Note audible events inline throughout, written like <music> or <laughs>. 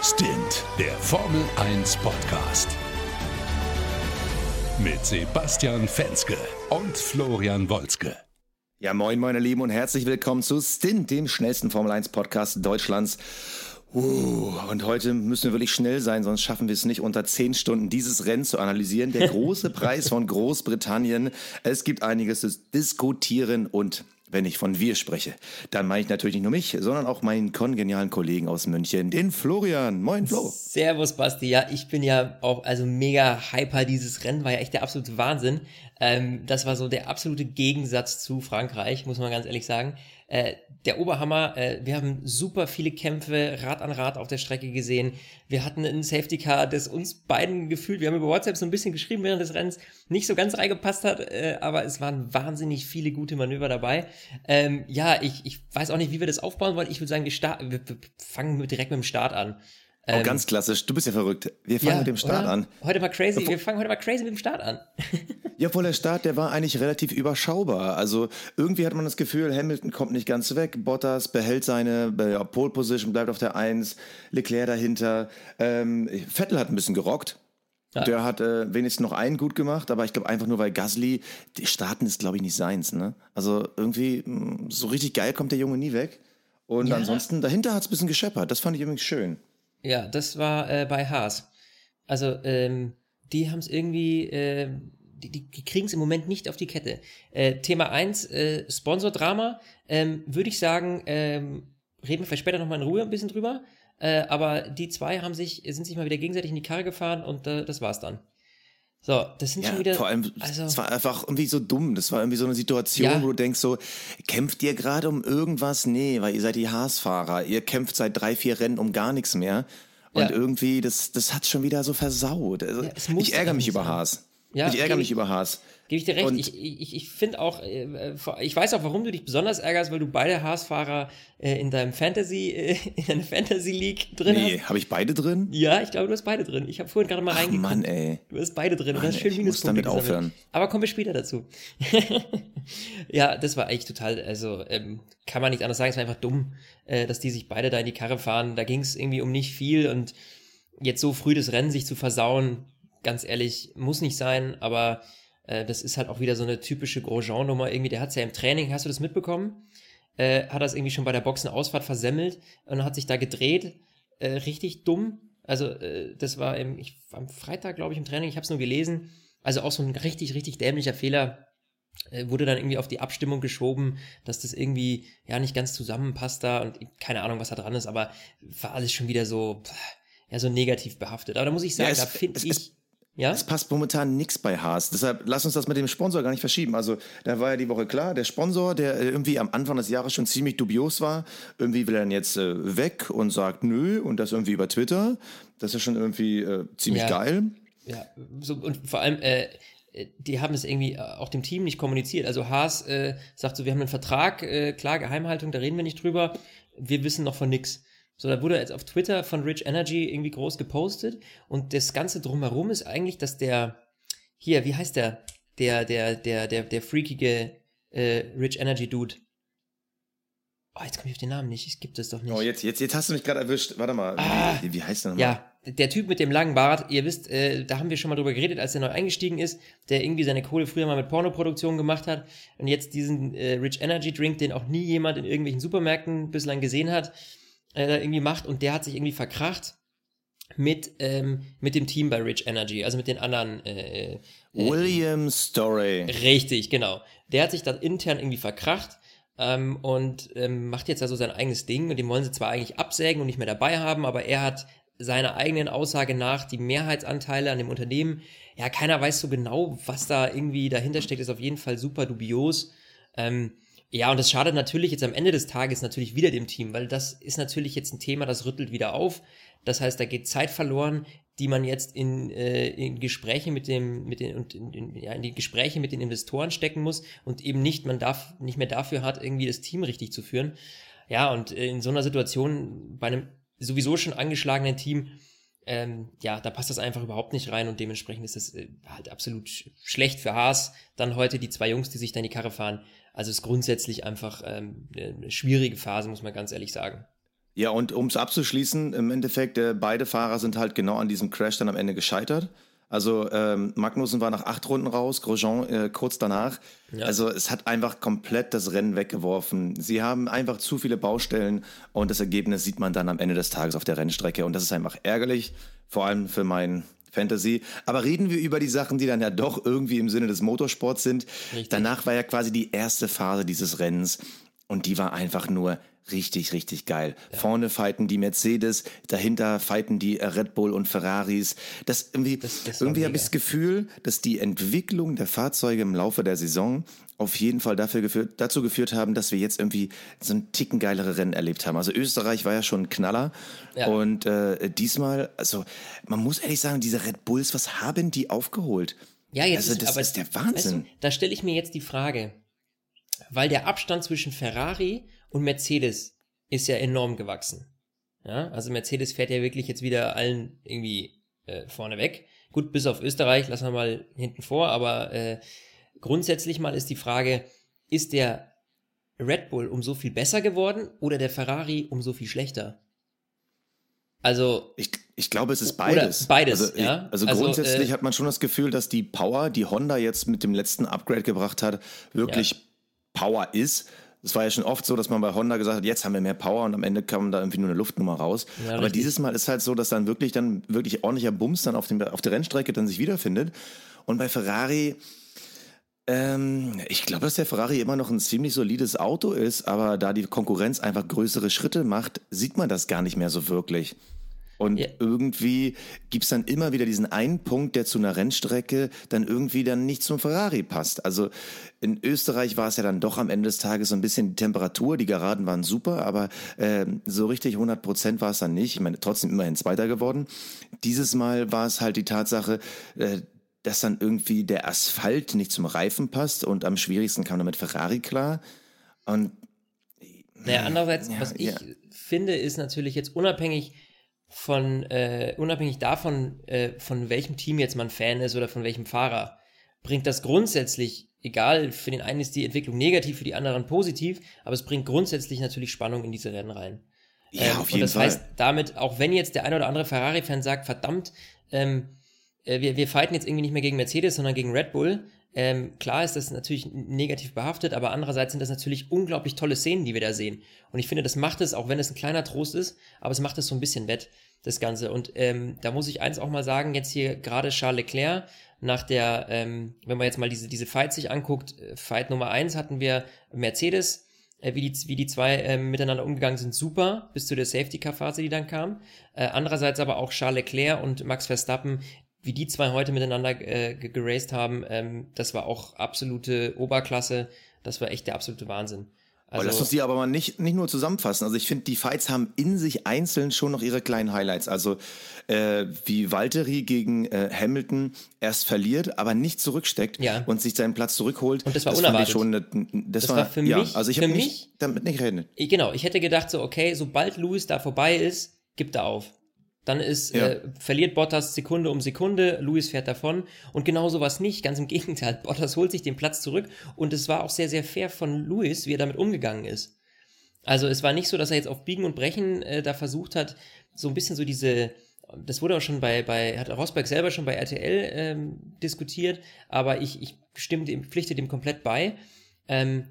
Stint, der Formel 1 Podcast. Mit Sebastian Fenske und Florian Wolzke. Ja, moin, meine Lieben, und herzlich willkommen zu Stint, dem schnellsten Formel 1 Podcast Deutschlands. Uh, und heute müssen wir wirklich schnell sein, sonst schaffen wir es nicht unter zehn Stunden dieses Rennen zu analysieren. Der <laughs> große Preis von Großbritannien. Es gibt einiges zu diskutieren und wenn ich von wir spreche, dann meine ich natürlich nicht nur mich, sondern auch meinen kongenialen Kollegen aus München, den Florian. Moin, Flo. Servus, Basti. Ja, ich bin ja auch also mega hyper. Dieses Rennen war ja echt der absolute Wahnsinn. Ähm, das war so der absolute Gegensatz zu Frankreich, muss man ganz ehrlich sagen. Äh, der Oberhammer, äh, wir haben super viele Kämpfe Rad an Rad auf der Strecke gesehen. Wir hatten ein Safety Car, das uns beiden gefühlt, wir haben über WhatsApp so ein bisschen geschrieben während des Rennens, nicht so ganz reingepasst hat, äh, aber es waren wahnsinnig viele gute Manöver dabei. Ähm, ja, ich, ich weiß auch nicht, wie wir das aufbauen wollen. Ich würde sagen, wir, wir fangen direkt mit dem Start an. Oh, ähm, ganz klassisch. Du bist ja verrückt. Wir fangen ja, mit dem Start oder? an. Heute mal crazy. Wir fangen heute mal crazy mit dem Start an. <laughs> ja, obwohl der Start, der war eigentlich relativ überschaubar. Also irgendwie hat man das Gefühl, Hamilton kommt nicht ganz weg. Bottas behält seine ja, Pole Position, bleibt auf der Eins. Leclerc dahinter. Ähm, Vettel hat ein bisschen gerockt. Ja. Der hat äh, wenigstens noch einen gut gemacht, aber ich glaube einfach nur, weil Gasly, die starten ist, glaube ich, nicht seins. Ne? Also irgendwie, mm, so richtig geil kommt der Junge nie weg. Und ansonsten, dahinter hat es ein bisschen gescheppert. Das fand ich übrigens schön. Ja, das war äh, bei Haas. Also, ähm, die haben es irgendwie, äh, die, die kriegen es im Moment nicht auf die Kette. Äh, Thema 1, äh, Sponsor-Drama, ähm, würde ich sagen, ähm, reden wir vielleicht später nochmal in Ruhe ein bisschen drüber. Äh, aber die zwei haben sich, sind sich mal wieder gegenseitig in die Karre gefahren und äh, das war's dann. So, das sind ja, schon wieder. Vor allem, also, es war einfach irgendwie so dumm. Das war irgendwie so eine Situation, ja. wo du denkst so, kämpft ihr gerade um irgendwas? Nee, weil ihr seid die Haasfahrer. Ihr kämpft seit drei, vier Rennen um gar nichts mehr. Und ja. irgendwie, das, das hat schon wieder so versaut. Also, ich ärgere mich über Haas. Ich ärgere mich über Haas. Gebe ich dir recht. Und ich ich, ich finde auch, äh, ich weiß auch, warum du dich besonders ärgerst, weil du beide Haas-Fahrer äh, in deinem Fantasy, äh, <laughs> in deiner Fantasy League drin nee, hast. Nee, habe ich beide drin? Ja, ich glaube, du hast beide drin. Ich habe vorhin gerade mal reingeguckt. Mann, ey. Du hast beide drin. Mann, du hast schön Minuspunkte damit aufhören. Aber kommen wir später dazu. <laughs> ja, das war eigentlich total, also ähm, kann man nicht anders sagen, es war einfach dumm, äh, dass die sich beide da in die Karre fahren. Da ging es irgendwie um nicht viel und jetzt so früh das Rennen sich zu versauen, ganz ehrlich, muss nicht sein, aber äh, das ist halt auch wieder so eine typische Grosjean-Nummer irgendwie. Der hat es ja im Training, hast du das mitbekommen? Äh, hat das irgendwie schon bei der Boxenausfahrt versemmelt und hat sich da gedreht. Äh, richtig dumm. Also, äh, das war im, ich, am Freitag, glaube ich, im Training, ich habe es nur gelesen. Also auch so ein richtig, richtig dämlicher Fehler. Äh, wurde dann irgendwie auf die Abstimmung geschoben, dass das irgendwie ja nicht ganz zusammenpasst da und keine Ahnung, was da dran ist, aber war alles schon wieder so, ja, so negativ behaftet. Aber da muss ich sagen, ja, es, da finde ich. Es, ja? Es passt momentan nichts bei Haas. Deshalb lass uns das mit dem Sponsor gar nicht verschieben. Also, da war ja die Woche klar, der Sponsor, der irgendwie am Anfang des Jahres schon ziemlich dubios war, irgendwie will er dann jetzt äh, weg und sagt nö und das irgendwie über Twitter. Das ist schon irgendwie äh, ziemlich ja. geil. Ja, so, und vor allem, äh, die haben es irgendwie äh, auch dem Team nicht kommuniziert. Also Haas äh, sagt so, wir haben einen Vertrag, äh, klar, Geheimhaltung, da reden wir nicht drüber. Wir wissen noch von nichts. So, da wurde jetzt auf Twitter von Rich Energy irgendwie groß gepostet und das Ganze drumherum ist eigentlich, dass der, hier, wie heißt der? Der, der, der, der, der freakige äh, Rich Energy Dude. Oh, jetzt komme ich auf den Namen nicht. Es gibt es doch nicht. Oh, jetzt, jetzt, jetzt hast du mich gerade erwischt. Warte mal. Ah, wie, wie heißt der nochmal? Ja, der Typ mit dem langen Bart. Ihr wisst, äh, da haben wir schon mal drüber geredet, als er neu eingestiegen ist, der irgendwie seine Kohle früher mal mit Pornoproduktion gemacht hat und jetzt diesen äh, Rich Energy Drink, den auch nie jemand in irgendwelchen Supermärkten bislang gesehen hat äh, irgendwie macht und der hat sich irgendwie verkracht mit, ähm, mit dem Team bei Rich Energy, also mit den anderen. Äh, äh, William Story. Richtig, genau. Der hat sich dann intern irgendwie verkracht ähm, und ähm, macht jetzt also sein eigenes Ding und den wollen sie zwar eigentlich absägen und nicht mehr dabei haben, aber er hat seiner eigenen Aussage nach die Mehrheitsanteile an dem Unternehmen. Ja, keiner weiß so genau, was da irgendwie dahinter steckt, ist auf jeden Fall super dubios. Ähm, ja, und das schadet natürlich jetzt am Ende des Tages natürlich wieder dem Team, weil das ist natürlich jetzt ein Thema, das rüttelt wieder auf. Das heißt, da geht Zeit verloren, die man jetzt in, äh, in Gespräche mit dem, mit den, und in, in, ja, in die Gespräche mit den Investoren stecken muss und eben nicht, man darf nicht mehr dafür hat, irgendwie das Team richtig zu führen. Ja, und in so einer Situation bei einem sowieso schon angeschlagenen Team, ähm, ja, da passt das einfach überhaupt nicht rein und dementsprechend ist das äh, halt absolut schlecht für Haas. Dann heute die zwei Jungs, die sich da in die Karre fahren, also ist grundsätzlich einfach ähm, eine schwierige Phase, muss man ganz ehrlich sagen. Ja, und um es abzuschließen, im Endeffekt, äh, beide Fahrer sind halt genau an diesem Crash dann am Ende gescheitert. Also ähm, Magnussen war nach acht Runden raus, Grosjean äh, kurz danach. Ja. Also es hat einfach komplett das Rennen weggeworfen. Sie haben einfach zu viele Baustellen und das Ergebnis sieht man dann am Ende des Tages auf der Rennstrecke und das ist einfach ärgerlich, vor allem für mein Fantasy. Aber reden wir über die Sachen, die dann ja doch irgendwie im Sinne des Motorsports sind. Richtig. Danach war ja quasi die erste Phase dieses Rennens und die war einfach nur richtig, richtig geil. Ja. Vorne fighten die Mercedes, dahinter fighten die Red Bull und Ferraris. Das irgendwie, das, das irgendwie habe ich das Gefühl, dass die Entwicklung der Fahrzeuge im Laufe der Saison auf jeden Fall dafür geführt, dazu geführt haben, dass wir jetzt irgendwie so ein Ticken geilere Rennen erlebt haben. Also Österreich war ja schon ein Knaller ja. und äh, diesmal, also man muss ehrlich sagen, diese Red Bulls, was haben die aufgeholt? Ja, jetzt also das ist, ist der Wahnsinn. Weißt du, da stelle ich mir jetzt die Frage, weil der Abstand zwischen Ferrari und Mercedes ist ja enorm gewachsen. Ja, also Mercedes fährt ja wirklich jetzt wieder allen irgendwie äh, vorne weg. Gut, bis auf Österreich lassen wir mal hinten vor, aber äh, grundsätzlich mal ist die Frage, ist der Red Bull um so viel besser geworden oder der Ferrari um so viel schlechter? Also. Ich, ich glaube, es ist beides. beides, also, ja. Also, also grundsätzlich äh, hat man schon das Gefühl, dass die Power, die Honda jetzt mit dem letzten Upgrade gebracht hat, wirklich ja. Power ist. Es war ja schon oft so, dass man bei Honda gesagt hat, jetzt haben wir mehr Power und am Ende kam da irgendwie nur eine Luftnummer raus. Ja, Aber richtig. dieses Mal ist halt so, dass dann wirklich dann wirklich ordentlicher Bums dann auf, dem, auf der Rennstrecke dann sich wiederfindet. Und bei Ferrari, ähm, ich glaube, dass der Ferrari immer noch ein ziemlich solides Auto ist, aber da die Konkurrenz einfach größere Schritte macht, sieht man das gar nicht mehr so wirklich. Und yeah. irgendwie gibt's dann immer wieder diesen einen Punkt, der zu einer Rennstrecke dann irgendwie dann nicht zum Ferrari passt. Also in Österreich war es ja dann doch am Ende des Tages so ein bisschen die Temperatur, die Geraden waren super, aber äh, so richtig 100 Prozent war es dann nicht. Ich meine, trotzdem immerhin Zweiter geworden. Dieses Mal war es halt die Tatsache, äh, dass dann irgendwie der Asphalt nicht zum Reifen passt und am schwierigsten kam damit Ferrari klar. Und naja, andererseits, ja, was ich ja. finde, ist natürlich jetzt unabhängig von, äh, unabhängig davon, äh, von welchem Team jetzt man Fan ist oder von welchem Fahrer, bringt das grundsätzlich, egal, für den einen ist die Entwicklung negativ, für die anderen positiv, aber es bringt grundsätzlich natürlich Spannung in diese Rennen rein. Ja, ähm, auf jeden und das Fall. heißt, damit, auch wenn jetzt der eine oder andere Ferrari-Fan sagt, verdammt, ähm, äh, wir, wir fighten jetzt irgendwie nicht mehr gegen Mercedes, sondern gegen Red Bull, ähm, klar ist das natürlich negativ behaftet, aber andererseits sind das natürlich unglaublich tolle Szenen, die wir da sehen. Und ich finde, das macht es, auch wenn es ein kleiner Trost ist, aber es macht es so ein bisschen wett, das Ganze. Und ähm, da muss ich eins auch mal sagen, jetzt hier gerade Charles Leclerc, nach der, ähm, wenn man jetzt mal diese, diese Fight sich anguckt, äh, Fight Nummer eins hatten wir Mercedes, äh, wie, die, wie die zwei äh, miteinander umgegangen sind, super, bis zu der Safety-Car-Phase, die dann kam. Äh, andererseits aber auch Charles Leclerc und Max Verstappen, wie die zwei heute miteinander äh, geraced haben, ähm, das war auch absolute Oberklasse. Das war echt der absolute Wahnsinn. Also, lass uns die aber mal nicht, nicht nur zusammenfassen. Also ich finde, die Fights haben in sich einzeln schon noch ihre kleinen Highlights. Also äh, wie Valtteri gegen äh, Hamilton erst verliert, aber nicht zurücksteckt ja. und sich seinen Platz zurückholt. Und das war das unerwartet. Schon das, das war, war, für ja, mich, also ich habe nicht damit nicht reden. Genau, ich hätte gedacht so, okay, sobald Lewis da vorbei ist, gibt er auf. Dann ist, ja. äh, verliert Bottas Sekunde um Sekunde, Lewis fährt davon und genau sowas nicht, ganz im <laughs> Gegenteil. Bottas holt sich den Platz zurück und es war auch sehr, sehr fair von Lewis, wie er damit umgegangen ist. Also es war nicht so, dass er jetzt auf Biegen und Brechen äh, da versucht hat, so ein bisschen so diese, das wurde auch schon bei, bei hat Rosberg selber schon bei RTL ähm, diskutiert, aber ich, ich stimme dem, pflichte dem komplett bei. Ähm,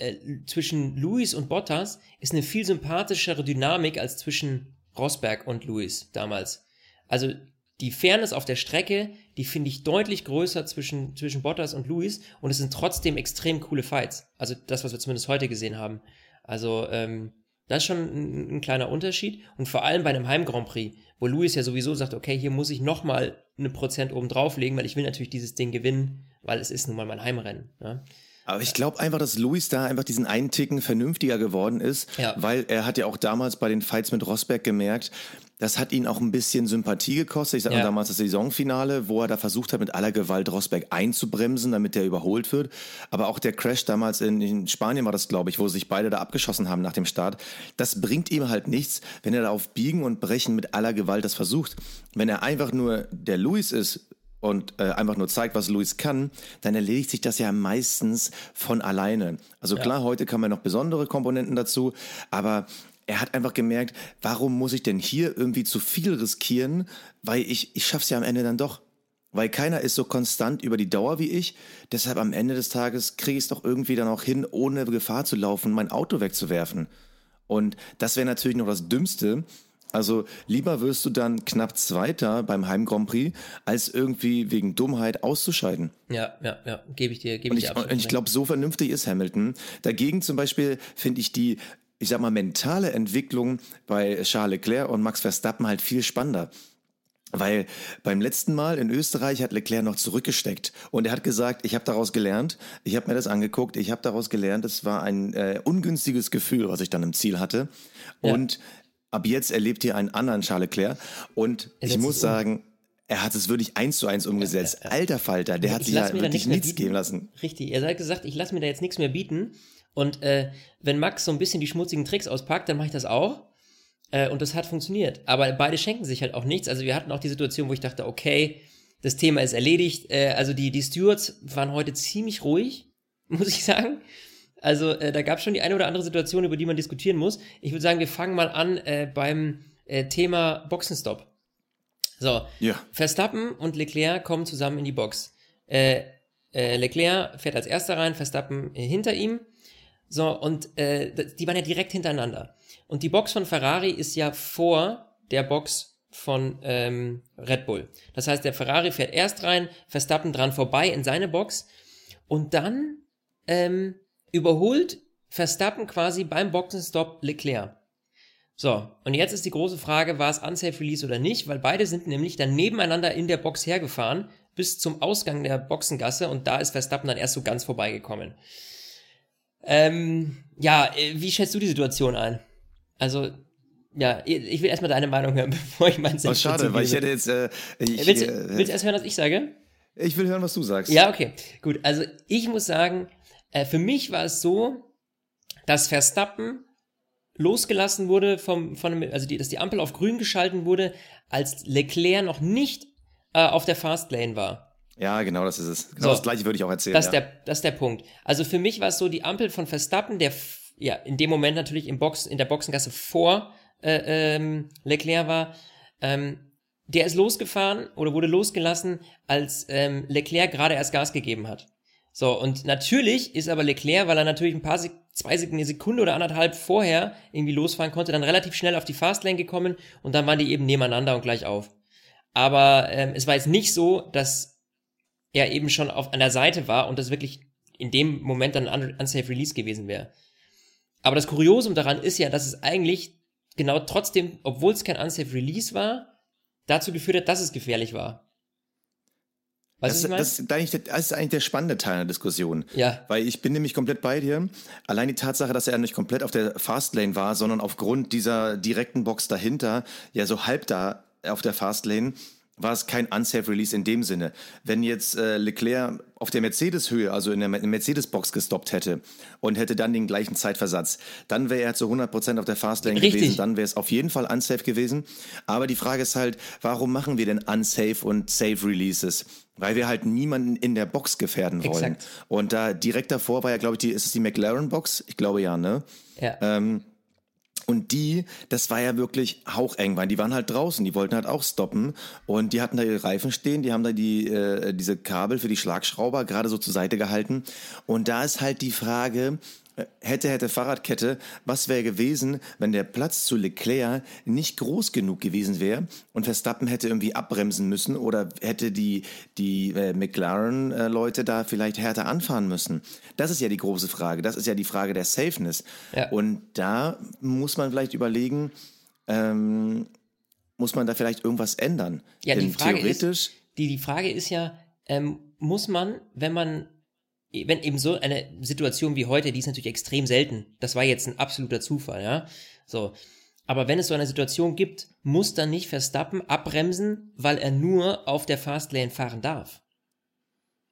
äh, zwischen Lewis und Bottas ist eine viel sympathischere Dynamik als zwischen Rosberg und Lewis damals. Also die Fairness auf der Strecke, die finde ich deutlich größer zwischen, zwischen Bottas und Lewis und es sind trotzdem extrem coole Fights. Also das, was wir zumindest heute gesehen haben. Also ähm, das ist schon ein, ein, kleiner Unterschied und vor allem bei einem Heim Grand Prix, wo Lewis ja sowieso sagt, okay, hier muss ich nochmal eine Prozent oben drauflegen, weil ich will natürlich dieses Ding gewinnen, weil es ist nun mal mein Heimrennen. Ja? Aber ich glaube einfach, dass Luis da einfach diesen einen Ticken vernünftiger geworden ist, ja. weil er hat ja auch damals bei den Fights mit Rosberg gemerkt, das hat ihn auch ein bisschen Sympathie gekostet. Ich sage ja. damals das Saisonfinale, wo er da versucht hat, mit aller Gewalt Rosberg einzubremsen, damit der überholt wird. Aber auch der Crash damals in, in Spanien war das, glaube ich, wo sich beide da abgeschossen haben nach dem Start. Das bringt ihm halt nichts, wenn er da auf Biegen und Brechen mit aller Gewalt das versucht. Wenn er einfach nur der Luis ist, und äh, einfach nur zeigt, was Luis kann, dann erledigt sich das ja meistens von alleine. Also klar, heute kann man noch besondere Komponenten dazu, aber er hat einfach gemerkt, warum muss ich denn hier irgendwie zu viel riskieren, weil ich, ich schaff's ja am Ende dann doch. Weil keiner ist so konstant über die Dauer wie ich. Deshalb am Ende des Tages kriege ich es doch irgendwie dann auch hin, ohne Gefahr zu laufen, mein Auto wegzuwerfen. Und das wäre natürlich noch das Dümmste. Also lieber wirst du dann knapp Zweiter beim Heim Grand Prix, als irgendwie wegen Dummheit auszuscheiden. Ja, ja, ja, gebe ich dir, gebe ich, dir absolut. und ich glaube, so vernünftig ist Hamilton. Dagegen zum Beispiel finde ich die, ich sag mal, mentale Entwicklung bei Charles Leclerc und Max Verstappen halt viel spannender. Weil beim letzten Mal in Österreich hat Leclerc noch zurückgesteckt und er hat gesagt, ich habe daraus gelernt, ich habe mir das angeguckt, ich habe daraus gelernt, es war ein äh, ungünstiges Gefühl, was ich dann im Ziel hatte. Ja. Und ab jetzt erlebt ihr einen anderen Charles Leclerc und Er ich muss sagen, er hat es wirklich eins zu eins umgesetzt. Alter Falter, der hat Ich sich lass ja wirklich nichts geben lassen. Richtig, er hat gesagt, ich lasse mir da jetzt nichts mehr bieten. Und äh, wenn Max so ein bisschen die schmutzigen Tricks auspackt, dann mache ich das auch. Äh, und das hat funktioniert. Aber beide schenken sich halt auch nichts. Also wir hatten auch die Situation, wo ich dachte, okay, das Thema ist erledigt. Äh, also die, die Stewards waren heute ziemlich ruhig, <laughs> muss ich sagen. Also äh, da gab es schon die eine oder andere Situation, über die man diskutieren muss. Ich würde sagen, wir fangen mal an äh, beim äh, Thema Boxenstopp. So, Ja. Verstappen und Leclerc kommen zusammen in die Box. Äh, äh, Leclerc fährt als erster rein, Verstappen äh, hinter ihm. So, und äh, die waren ja direkt hintereinander. Und die Box von Ferrari ist ja vor der Box von ähm, Red Bull. Das heißt, der Ferrari fährt erst rein, Verstappen dran vorbei in seine Box und dann ähm, überholt Verstappen quasi beim Boxenstopp Leclerc. So, und jetzt ist die große Frage, war es Unsafe Release oder nicht, weil beide sind nämlich dann nebeneinander in der Box hergefahren bis zum Ausgang der Boxengasse und da ist Verstappen dann erst so ganz vorbeigekommen. Ähm, ja, äh, wie schätzt du die Situation ein? Also, ja, ich will erstmal deine Meinung hören, <laughs> bevor ich meinen Oh, Senf schade, dazu weil ich hätte jetzt, äh, ich, willst, äh, du- willst du erst hören, was ich sage? ich will hören, was du sagst. Ja, okay. Gut, also ich muss sagen, äh, für mich war es so, dass Verstappen losgelassen wurde vom, von also die, dass die Ampel auf grün geschalten wurde, als Leclerc noch nicht äh, auf der Fastlane war. Ja, genau, das ist es. Genau So. das gleiche würde ich auch erzählen. Das ist, ja. der, das ist der Punkt. Also für mich war es so, die Ampel von Verstappen, der ja in dem Moment natürlich im Box, in der Boxengasse vor äh, ähm, Leclerc war, ähm, der ist losgefahren oder wurde losgelassen, als ähm, Leclerc gerade erst Gas gegeben hat. So, und natürlich ist aber Leclerc, weil er natürlich ein paar Sek zwei Sek eine Sekunde oder anderthalb vorher irgendwie losfahren konnte, dann relativ schnell auf die Fastlane gekommen und dann waren die eben nebeneinander und gleich auf. Aber ähm, es war jetzt nicht so, dass er eben schon auf, an der Seite war und das wirklich in dem Moment dann ein un- unsafe Release gewesen wäre. Aber das Kuriosum daran ist ja, dass es eigentlich genau trotzdem, obwohl es kein unsafe Release war, dazu geführt hat, dass es gefährlich war. Weißt das, das, ist eigentlich der, das ist eigentlich der spannende Teil der Diskussion. Ja. Weil ich bin nämlich komplett bei dir. Allein die Tatsache, dass er nicht komplett auf der Fastlane war, sondern aufgrund dieser direkten Box dahinter, ja so halb da auf der Fastlane, war es kein unsafe Release in dem Sinne. Wenn jetzt äh, Leclerc auf der Mercedes-Höhe, also in der Me- Mercedes-Box gestoppt hätte und hätte dann den gleichen Zeitversatz, dann wäre er zu 100% auf der Fastlane Richtig. gewesen, dann wäre es auf jeden Fall unsafe gewesen. Aber die Frage ist halt, warum machen wir denn unsafe und safe Releases? Weil wir halt niemanden in der Box gefährden wollen. Exakt. Und da direkt davor war ja, glaube ich, die, ist es die McLaren-Box? Ich glaube ja, ne? Ja. Ähm, und die, das war ja wirklich haucheng, weil die waren halt draußen, die wollten halt auch stoppen und die hatten da ihre Reifen stehen, die haben da die, äh, diese Kabel für die Schlagschrauber gerade so zur Seite gehalten. Und da ist halt die Frage, hätte, hätte Fahrradkette, was wäre gewesen, wenn der Platz zu Leclerc nicht groß genug gewesen wäre und Verstappen hätte irgendwie abbremsen müssen oder hätte die, die äh, McLaren-Leute da vielleicht härter anfahren müssen? Das ist ja die große Frage. Das ist ja die Frage der Safeness. Ja. Und da muss man vielleicht überlegen, ähm, muss man da vielleicht irgendwas ändern? Ja, die Denn Frage theoretisch, ist, die, die Frage ist ja, ähm, muss man, wenn man, wenn eben so eine Situation wie heute, die ist natürlich extrem selten. Das war jetzt ein absoluter Zufall, ja. So. Aber wenn es so eine Situation gibt, muss dann nicht Verstappen abbremsen, weil er nur auf der Fastlane fahren darf.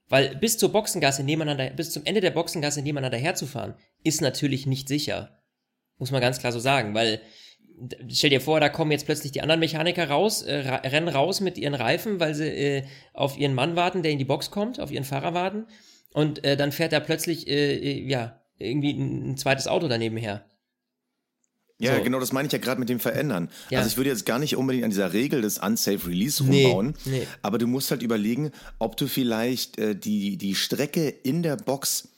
Weil bis zur Boxengasse nebeneinander, bis zum Ende der Boxengasse nebeneinander herzufahren, ist natürlich nicht sicher. Muss man ganz klar so sagen, weil stell dir vor, da kommen jetzt plötzlich die anderen Mechaniker raus, äh, rennen raus mit ihren Reifen, weil sie äh, auf ihren Mann warten, der in die Box kommt, auf ihren Fahrer warten. Und äh, dann fährt da plötzlich, äh, äh, ja, irgendwie ein, zweites Auto daneben her. Ja, So. genau, das meine ich ja gerade mit dem Verändern. Ja. Also ich würde jetzt gar nicht unbedingt an dieser Regel des Unsafe Release Nee, rumbauen, nee. aber du musst halt überlegen, ob du vielleicht äh, die, die Strecke in der Box,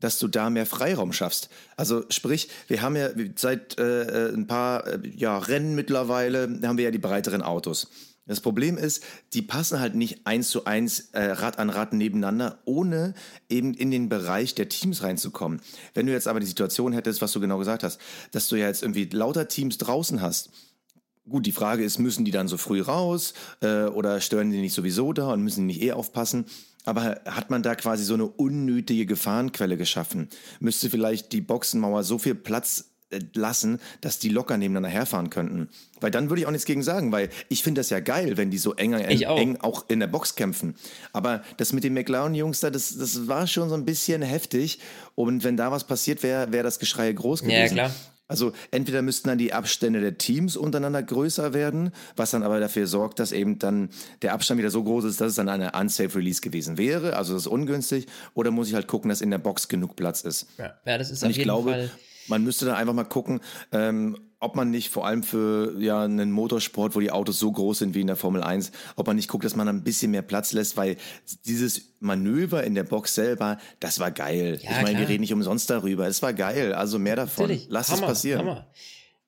dass du da mehr Freiraum schaffst. Also sprich, wir haben ja seit äh, äh, ein paar äh, ja, Rennen mittlerweile, haben wir ja die breiteren Autos. Das Problem ist, die passen halt nicht eins zu eins äh, Rad an Rad nebeneinander, ohne eben in den Bereich der Teams reinzukommen. Wenn du jetzt aber die Situation hättest, was du genau gesagt hast, dass du ja jetzt irgendwie lauter Teams draußen hast, Gut, die Frage ist, müssen die dann so früh raus äh, oder stören die nicht sowieso da und müssen die nicht eh aufpassen? Aber hat man da quasi so eine unnötige Gefahrenquelle geschaffen? Müsste vielleicht die Boxenmauer so viel Platz lassen, dass die locker nebeneinander herfahren könnten? Weil dann würde ich auch nichts gegen sagen, weil ich finde das ja geil, wenn die so enger, Ich auch. eng auch in der Box kämpfen. Aber das mit den McLaren-Jungs da, das, das war schon so ein bisschen heftig. Und wenn da was passiert wäre, wäre das Geschrei groß gewesen. Ja, klar. Also entweder müssten dann die Abstände der Teams untereinander größer werden, was dann aber dafür sorgt, dass eben dann der Abstand wieder so groß ist, dass es dann eine unsafe Release gewesen wäre. Also das ist ungünstig. Oder muss ich halt gucken, dass in der Box genug Platz ist. Ja, ja das ist Und auf jeden glaube, Fall. Man müsste dann einfach mal gucken, ähm, ob man nicht vor allem für ja, einen Motorsport, wo die Autos so groß sind wie in der Formel 1, ob man nicht guckt, dass man ein bisschen mehr Platz lässt, weil dieses Manöver in der Box selber, das war geil. Ja, ich meine, wir reden nicht umsonst darüber. Es war geil. Also mehr davon. Natürlich. Lass Hammer, es passieren. Hammer.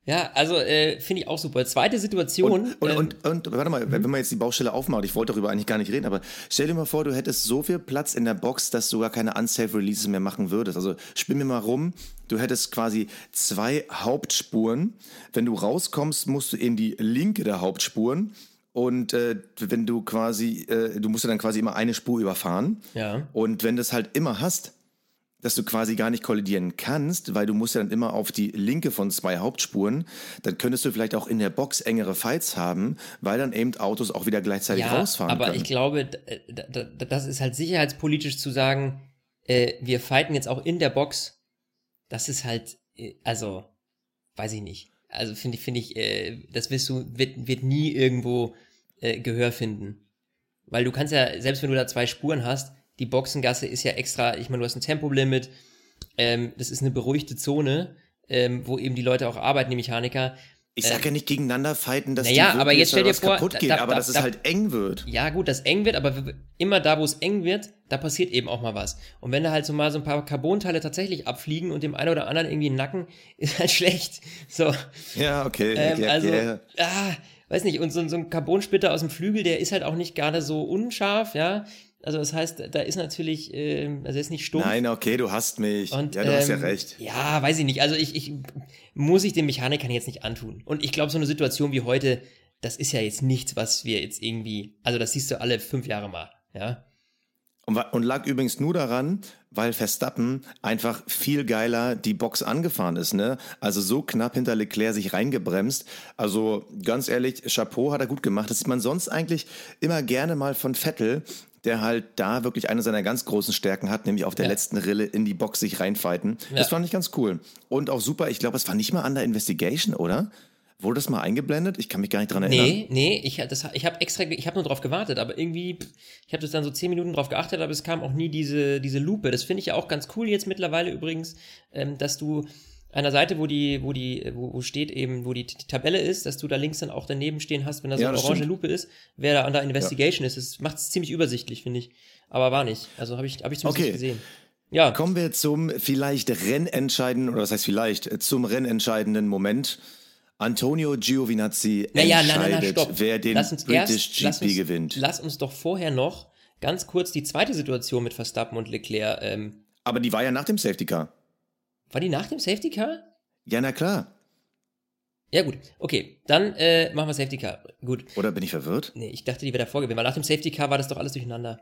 Ja, also äh, finde ich auch super. Zweite Situation. Und, ähm, und, und warte mal, wenn man jetzt die Baustelle aufmacht, ich wollte darüber eigentlich gar nicht reden, aber stell dir mal vor, du hättest so viel Platz in der Box, dass du gar keine unsafe Releases mehr machen würdest. Also spinn mir mal rum, du hättest quasi zwei Hauptspuren. Wenn du rauskommst, musst du in die linke der Hauptspuren. Und äh, wenn du quasi, äh, du musst ja dann quasi immer eine Spur überfahren. Ja. Und wenn du es halt immer hast, dass du quasi gar nicht kollidieren kannst, weil du musst ja dann immer auf die linke von zwei Hauptspuren, dann könntest du vielleicht auch in der Box engere Fights haben, weil dann eben Autos auch wieder gleichzeitig ja, rausfahren aber können. ich glaube, das ist halt sicherheitspolitisch zu sagen, äh, wir fighten jetzt auch in der Box. Das ist halt, äh, also, weiß ich nicht. Also finde ich, finde ich, äh, das wirst du, wird, wird nie irgendwo äh, Gehör finden. Weil du kannst ja, selbst wenn du da zwei Spuren hast, die Boxengasse ist ja extra, ich meine, du hast ein Tempolimit, ähm, das ist eine beruhigte Zone, ähm, wo eben die Leute auch arbeiten, die Mechaniker. Ich sage ja nicht gegeneinander fighten, dass naja, die aber jetzt stell dir vor, kaputt geht, da- aber da- dass es da- halt eng wird. Ja, gut, das eng wird, aber immer da, wo es eng wird, da passiert eben auch mal was. Und wenn da halt so mal so ein paar Carbonteile tatsächlich abfliegen und dem einen oder anderen irgendwie Nacken, <laughs> ist halt schlecht. So, Ja, okay. ähm, okay, also, okay. ah, weiß nicht, und so, so ein Carbonsplitter aus dem Flügel, der ist halt auch nicht gerade so unscharf, ja. Also das heißt, da ist natürlich, ähm, also ist nicht stumpf. Nein, okay, du hast mich. Und, ja, du hast ja ähm, recht. Ja, weiß ich nicht. Also ich, ich muss ich den Mechanikern jetzt nicht antun. Und ich glaube, so eine Situation wie heute, das ist ja jetzt nichts, was wir jetzt irgendwie, also das siehst du alle fünf Jahre mal, ja. Und, und lag übrigens nur daran, weil Verstappen einfach viel geiler die Box angefahren ist, ne? Also so knapp hinter Leclerc sich reingebremst. Also ganz ehrlich, Chapeau hat er gut gemacht. Das sieht man sonst eigentlich immer gerne mal von Vettel, der halt da wirklich eine seiner ganz großen Stärken hat, nämlich auf der Ja. letzten Rille in die Box sich reinfighten. Ja. Das fand ich ganz cool. Und auch super, ich glaube, es war nicht mal under Investigation, oder? Wurde das mal eingeblendet? Ich kann mich gar nicht dran erinnern. Nee, nee, ich, das, ich habe extra, ich habe nur drauf gewartet, aber irgendwie, ich habe das dann so zehn Minuten drauf geachtet, aber es kam auch nie diese, diese Lupe. Das finde ich ja auch ganz cool jetzt mittlerweile übrigens, ähm, dass du an der Seite, wo die, wo die, wo, wo steht eben, wo die, die Tabelle ist, dass du da links dann auch daneben stehen hast, wenn da so Ja, eine orange stimmt. Lupe ist, wer da an der Investigation ist. Das macht es ziemlich übersichtlich, finde ich. Aber war nicht. Also habe ich, habe ich zumindest Okay. nicht gesehen. Ja, Kommen wir zum vielleicht rennentscheidenden, oder was heißt vielleicht, äh, zum rennentscheidenden Moment. Antonio Giovinazzi naja, entscheidet, nein, nein, stopp. wer den lass British erst, lass GP uns, gewinnt. Lass uns doch vorher noch ganz kurz die zweite Situation mit Verstappen und Leclerc, ähm, Aber die war ja nach dem Safety Car. War die nach dem Safety Car? Ja, na klar. Ja, gut. Okay, dann äh, machen wir Safety Car. Gut. Oder bin ich verwirrt? Nee, ich dachte, die wäre davor gewesen, weil nach dem Safety Car war das doch alles durcheinander.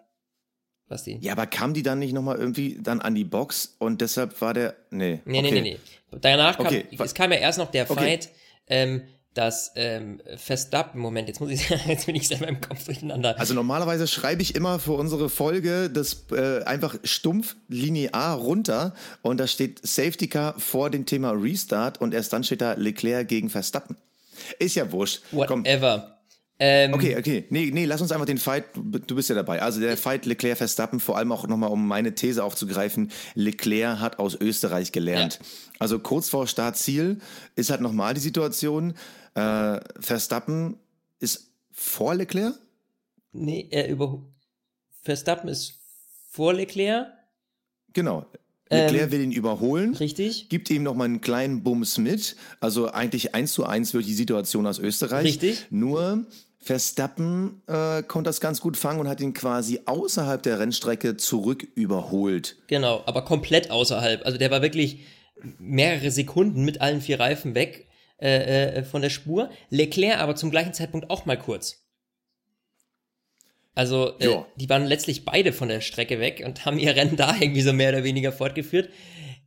Basti. Ja, aber kam die dann nicht nochmal irgendwie dann an die Box und deshalb war der. Nee. Nee, okay. nee, nee, nee. Danach kam, Okay, es kam ja erst noch der Okay. Fight, ähm, dass ähm, Verstappen, Moment, jetzt muss ich, <laughs> jetzt bin ich selber im Kopf durcheinander. Also normalerweise schreibe ich immer für unsere Folge das äh, einfach stumpf linear runter und da steht Safety Car vor dem Thema Restart und erst dann steht da Leclerc gegen Verstappen. Ist ja wurscht. Komm, Whatever. Ähm, Okay, okay. Nee, nee, lass uns einfach den Fight, du bist ja dabei. Also der Fight Leclerc-Verstappen, vor allem auch nochmal, um meine These aufzugreifen, Leclerc hat aus Österreich gelernt. Also kurz vor Startziel ist halt nochmal die Situation, äh, Verstappen ist vor Leclerc? Nee, er über Verstappen ist vor Leclerc, Genau. Leclerc will ihn überholen. richtig? Gibt ihm nochmal einen kleinen Bums mit. Also eigentlich eins zu eins durch die Situation aus Österreich. Richtig. Nur Verstappen äh, konnte das ganz gut fangen und hat ihn quasi außerhalb der Rennstrecke zurück überholt. Genau, aber komplett außerhalb. Also der war wirklich mehrere Sekunden mit allen vier Reifen weg äh, äh, von der Spur. Leclerc aber zum gleichen Zeitpunkt auch mal kurz. Also äh, die waren letztlich beide von der Strecke weg und haben ihr Rennen da irgendwie so mehr oder weniger fortgeführt.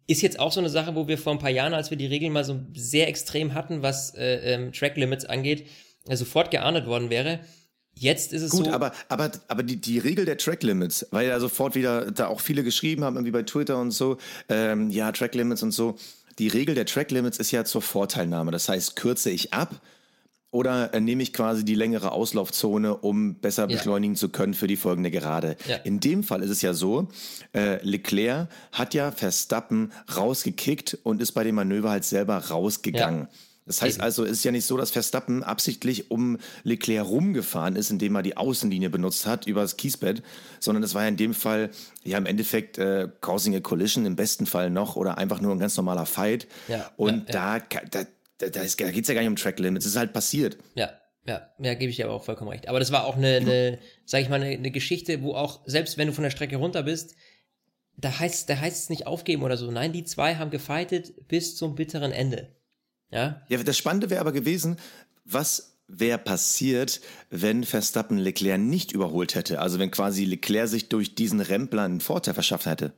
Ist jetzt auch so eine Sache, wo wir vor ein paar Jahren, als wir die Regeln mal so sehr extrem hatten, was äh, ähm, Track Limits angeht, äh, sofort geahndet worden wäre. Jetzt ist es Gut, so. aber, aber, aber die, die Regel der Track Limits, weil ja sofort wieder da auch viele geschrieben haben, irgendwie bei Twitter und so, ähm, ja, Track Limits und so. Die Regel der Track Limits ist ja zur Vorteilnahme. Das heißt, kürze ich ab oder äh, nehme ich quasi die längere Auslaufzone, um besser Ja. beschleunigen zu können für die folgende Gerade. Ja. In dem Fall ist es ja so, äh, Leclerc hat ja Verstappen rausgekickt und ist bei dem Manöver halt selber rausgegangen. Ja. Das heißt Eben. also, es ist ja nicht so, dass Verstappen absichtlich um Leclerc rumgefahren ist, indem er die Außenlinie benutzt hat über das Kiesbett, sondern es war ja in dem Fall ja im Endeffekt äh, causing a collision im besten Fall noch oder einfach nur ein ganz normaler Fight. Ja, Und ja, da, ka- da, da, da, ist- da geht es ja gar nicht um Track Limits, es ist halt passiert. Ja, ja, ja, gebe ich dir aber auch vollkommen recht. Aber das war auch eine, eine sag ich mal, eine, eine Geschichte, wo auch, selbst wenn du von der Strecke runter bist, da heißt, da heißt es nicht aufgeben oder so. Nein, die zwei haben gefightet bis zum bitteren Ende. Ja, Ja, das Spannende wäre aber gewesen, was wäre passiert, wenn Verstappen Leclerc nicht überholt hätte? Also wenn quasi Leclerc sich durch diesen Rempler einen Vorteil verschafft hätte.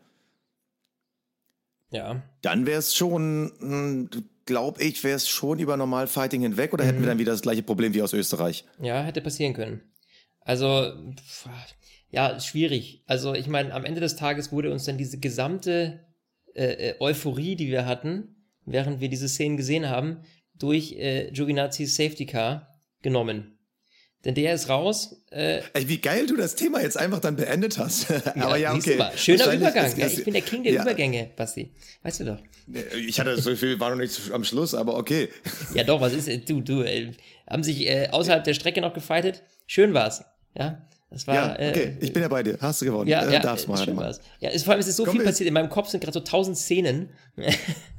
ja. Dann wäre es schon, glaube ich, wäre es schon über Normalfighting hinweg oder hätten wir dann wieder das gleiche Problem wie aus Österreich? Ja, hätte passieren können. Also, pf, ja, schwierig. Also, ich meine, am Ende des Tages wurde uns dann diese gesamte äh, äh, Euphorie, die wir hatten, während wir diese Szenen gesehen haben, durch äh, Giovinazzi's Safety Car genommen. Denn der ist raus. Äh, Ey, wie geil du das Thema jetzt einfach dann beendet hast. <laughs> aber ja, du okay. mal. Schöner Übergang. ja, ich bin der King der ja. Übergänge, Basti. Weißt du doch. Ich hatte so viel, war noch nicht am Schluss, aber okay. <laughs> Ja, doch, was ist, du, du, äh, haben sich äh, außerhalb der Strecke noch gefightet. Schön war's. Ja, das war, Ja, okay, äh, ich bin ja bei dir. Hast du gewonnen. Ja, äh, ja, darfst mal schön war's. Ja, es, vor allem es ist so Komm, viel passiert. In meinem Kopf sind gerade so tausend Szenen.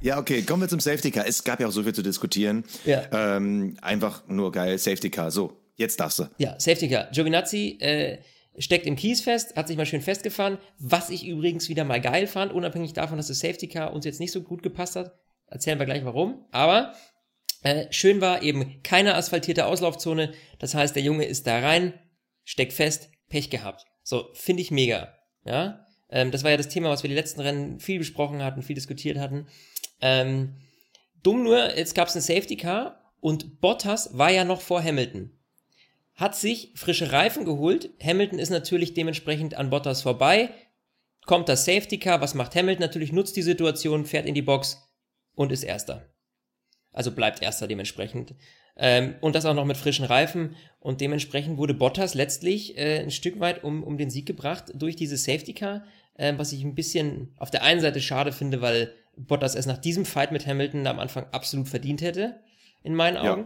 Ja, okay, kommen wir zum Safety Car. Es gab ja auch so viel zu diskutieren. Ja. Ähm, einfach nur geil, Safety Car. So, jetzt darfst du. Ja, Safety Car. Giovinazzi äh, steckt im Kies fest, hat sich mal schön festgefahren. Was ich übrigens wieder mal geil fand, unabhängig davon, dass das Safety Car uns jetzt nicht so gut gepasst hat. Erzählen wir gleich warum. Aber äh, schön war eben keine asphaltierte Auslaufzone. Das heißt, der Junge ist da rein, steckt fest, Pech gehabt. So, finde ich mega. Ja, ähm, das war ja das Thema, was wir die letzten Rennen viel besprochen hatten, viel diskutiert hatten. Ähm, dumm nur, jetzt gab es ein Safety Car und Bottas war ja noch vor Hamilton hat sich frische Reifen geholt. Hamilton ist natürlich dementsprechend an Bottas vorbei. Kommt das Safety Car, was macht Hamilton? Natürlich nutzt die Situation, fährt in die Box und ist Erster. Also bleibt Erster dementsprechend. Ähm, und das auch noch mit frischen Reifen. Und dementsprechend wurde Bottas letztlich äh, ein Stück weit um, um den Sieg gebracht durch dieses Safety Car, ähm, was ich ein bisschen auf der einen Seite schade finde, weil Bottas es nach diesem Fight mit Hamilton am Anfang absolut verdient hätte, in meinen Ja. Augen.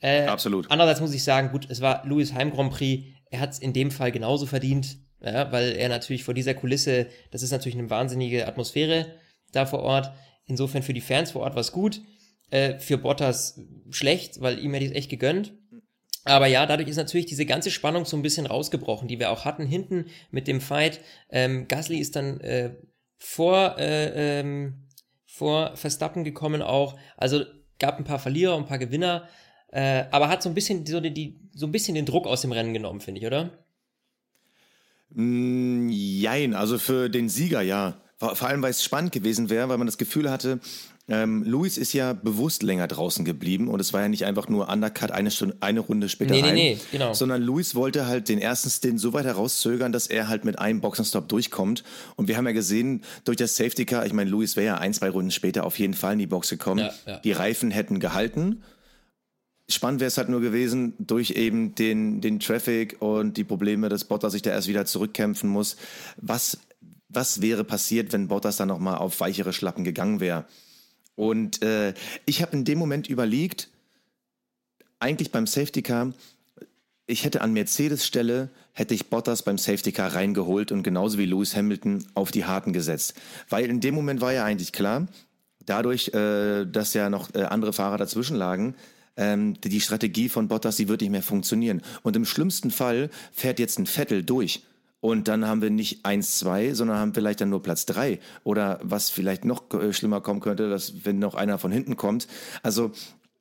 Äh, Absolut. Andererseits muss ich sagen, gut, es war Louis Heim Grand Prix. Er hat es in dem Fall genauso verdient, ja, weil er natürlich vor dieser Kulisse, das ist natürlich eine wahnsinnige Atmosphäre da vor Ort. Insofern für die Fans vor Ort war es gut. Äh, für Bottas schlecht, weil ihm hätte ich es echt gegönnt. Aber ja, dadurch ist natürlich diese ganze Spannung so ein bisschen rausgebrochen, die wir auch hatten hinten mit dem Fight. Ähm, Gasly ist dann äh, vor, äh, ähm, vor Verstappen gekommen auch. Also gab ein paar Verlierer und ein paar Gewinner. Äh, aber hat so ein bisschen so, die, so ein bisschen den Druck aus dem Rennen genommen, finde ich, oder? Mm, Jein, also für den Sieger ja. Vor vor allem, weil es spannend gewesen wäre, weil man das Gefühl hatte, ähm, Luis ist ja bewusst länger draußen geblieben und es war ja nicht einfach nur Undercut eine, Stunde, eine Runde später Nee, nee, rein, nee, genau. sondern Luis wollte halt den ersten Stint so weit herauszögern, dass er halt mit einem Boxenstopp durchkommt und wir haben ja gesehen, durch das Safety Car, ich meine, Luis wäre ja ein, zwei Runden später auf jeden Fall in die Box gekommen, Ja, ja. die Reifen hätten gehalten spannend wäre es halt nur gewesen, durch eben den, den Traffic und die Probleme, dass Bottas sich da erst wieder zurückkämpfen muss. Was, was wäre passiert, wenn Bottas dann nochmal auf weichere Schlappen gegangen wäre? Und äh, ich habe in dem Moment überlegt, eigentlich beim Safety Car, ich hätte an Mercedes Stelle, hätte ich Bottas beim Safety Car reingeholt und genauso wie Lewis Hamilton auf die Harten gesetzt. Weil in dem Moment war ja eigentlich klar, dadurch, äh, dass ja noch äh, andere Fahrer dazwischen lagen, ähm, die Strategie von Bottas, die wird nicht mehr funktionieren. Und im schlimmsten Fall fährt jetzt ein Vettel durch. Und dann haben wir nicht 1, 2, sondern haben vielleicht dann nur Platz 3. Oder was vielleicht noch äh, schlimmer kommen könnte, dass wenn noch einer von hinten kommt. Also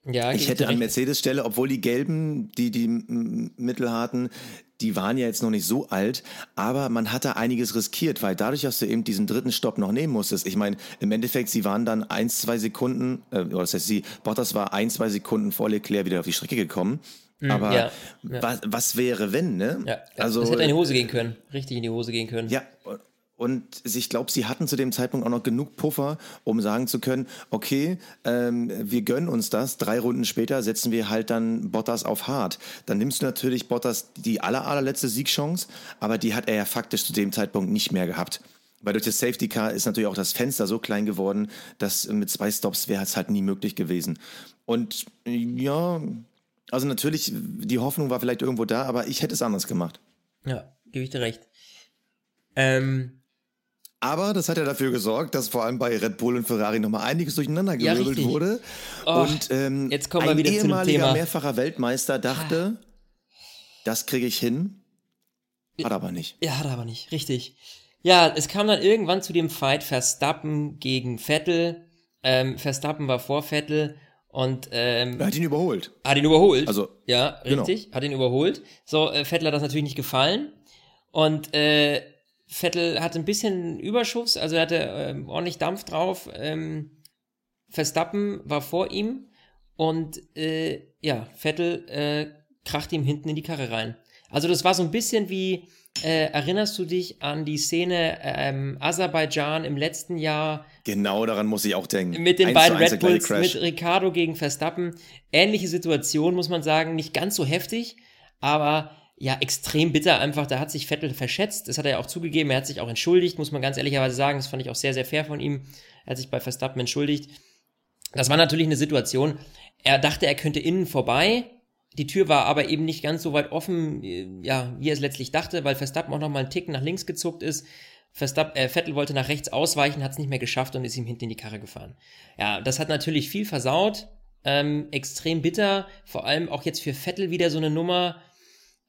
ja, ich hätte an Mercedes Stelle, obwohl die gelben, die die mittelharten, die waren ja jetzt noch nicht so alt, aber man hat da einiges riskiert, weil dadurch, dass du eben diesen dritten Stopp noch nehmen musstest, ich meine, im Endeffekt, sie waren dann ein, zwei Sekunden, äh, oder das heißt, sie, Bottas war ein, zwei Sekunden vor Leclerc wieder auf die Strecke gekommen. Mhm, aber ja, ja. Was, was wäre, wenn, ne? Ja, also, das hätte in die Hose gehen können, richtig in die Hose gehen können. Ja, und ich glaube, sie hatten zu dem Zeitpunkt auch noch genug Puffer, um sagen zu können, okay, ähm, wir gönnen uns das. Drei Runden später setzen wir halt dann Bottas auf hart. Dann nimmst du natürlich Bottas die aller, allerletzte Siegchance, aber die hat er ja faktisch zu dem Zeitpunkt nicht mehr gehabt. Weil durch das Safety Car ist natürlich auch das Fenster so klein geworden, dass mit zwei Stops wäre es halt nie möglich gewesen. Und ja, also natürlich, die Hoffnung war vielleicht irgendwo da, aber ich hätte es anders gemacht. Ja, gebe ich dir recht. Ähm, aber das hat ja dafür gesorgt, dass vor allem bei Red Bull und Ferrari nochmal einiges durcheinander gewirbelt ja, wurde. Oh, und ähm, jetzt kommen wir ein wieder ehemaliger mehrfacher Weltmeister dachte, das kriege ich hin. Hat aber nicht. Ja, hat aber nicht, richtig. Ja, es kam dann irgendwann zu dem Fight Verstappen gegen Vettel. Ähm, Verstappen war vor Vettel und ähm, er hat ihn überholt. Hat ihn überholt. Also ja, genau. richtig, genau. hat ihn überholt. So äh, Vettel hat das natürlich nicht gefallen und äh, Vettel hatte ein bisschen Überschuss, also er hatte ähm, ordentlich Dampf drauf. Ähm, Verstappen war vor ihm und äh, ja, Vettel äh, kracht ihm hinten in die Karre rein. Also das war so ein bisschen wie, äh, erinnerst du dich an die Szene ähm, Aserbaidschan im letzten Jahr? Genau daran muss ich auch denken. Mit den beiden Red Bulls, mit Ricardo gegen Verstappen. Ähnliche Situation, muss man sagen, nicht ganz so heftig, aber ja, extrem bitter einfach. Da hat sich Vettel verschätzt. Das hat er ja auch zugegeben. Er hat sich auch entschuldigt, muss man ganz ehrlicherweise sagen. Das fand ich auch sehr, sehr fair von ihm. Er hat sich bei Verstappen entschuldigt. Das war natürlich eine Situation. Er dachte, er könnte innen vorbei. Die Tür war aber eben nicht ganz so weit offen, äh, ja, wie er es letztlich dachte, weil Verstappen auch nochmal einen Ticken nach links gezuckt ist. Verstappen, äh, Vettel wollte nach rechts ausweichen, hat es nicht mehr geschafft und ist ihm hinten in die Karre gefahren. Ja, das hat natürlich viel versaut. Ähm, extrem bitter. Vor allem auch jetzt für Vettel wieder so eine Nummer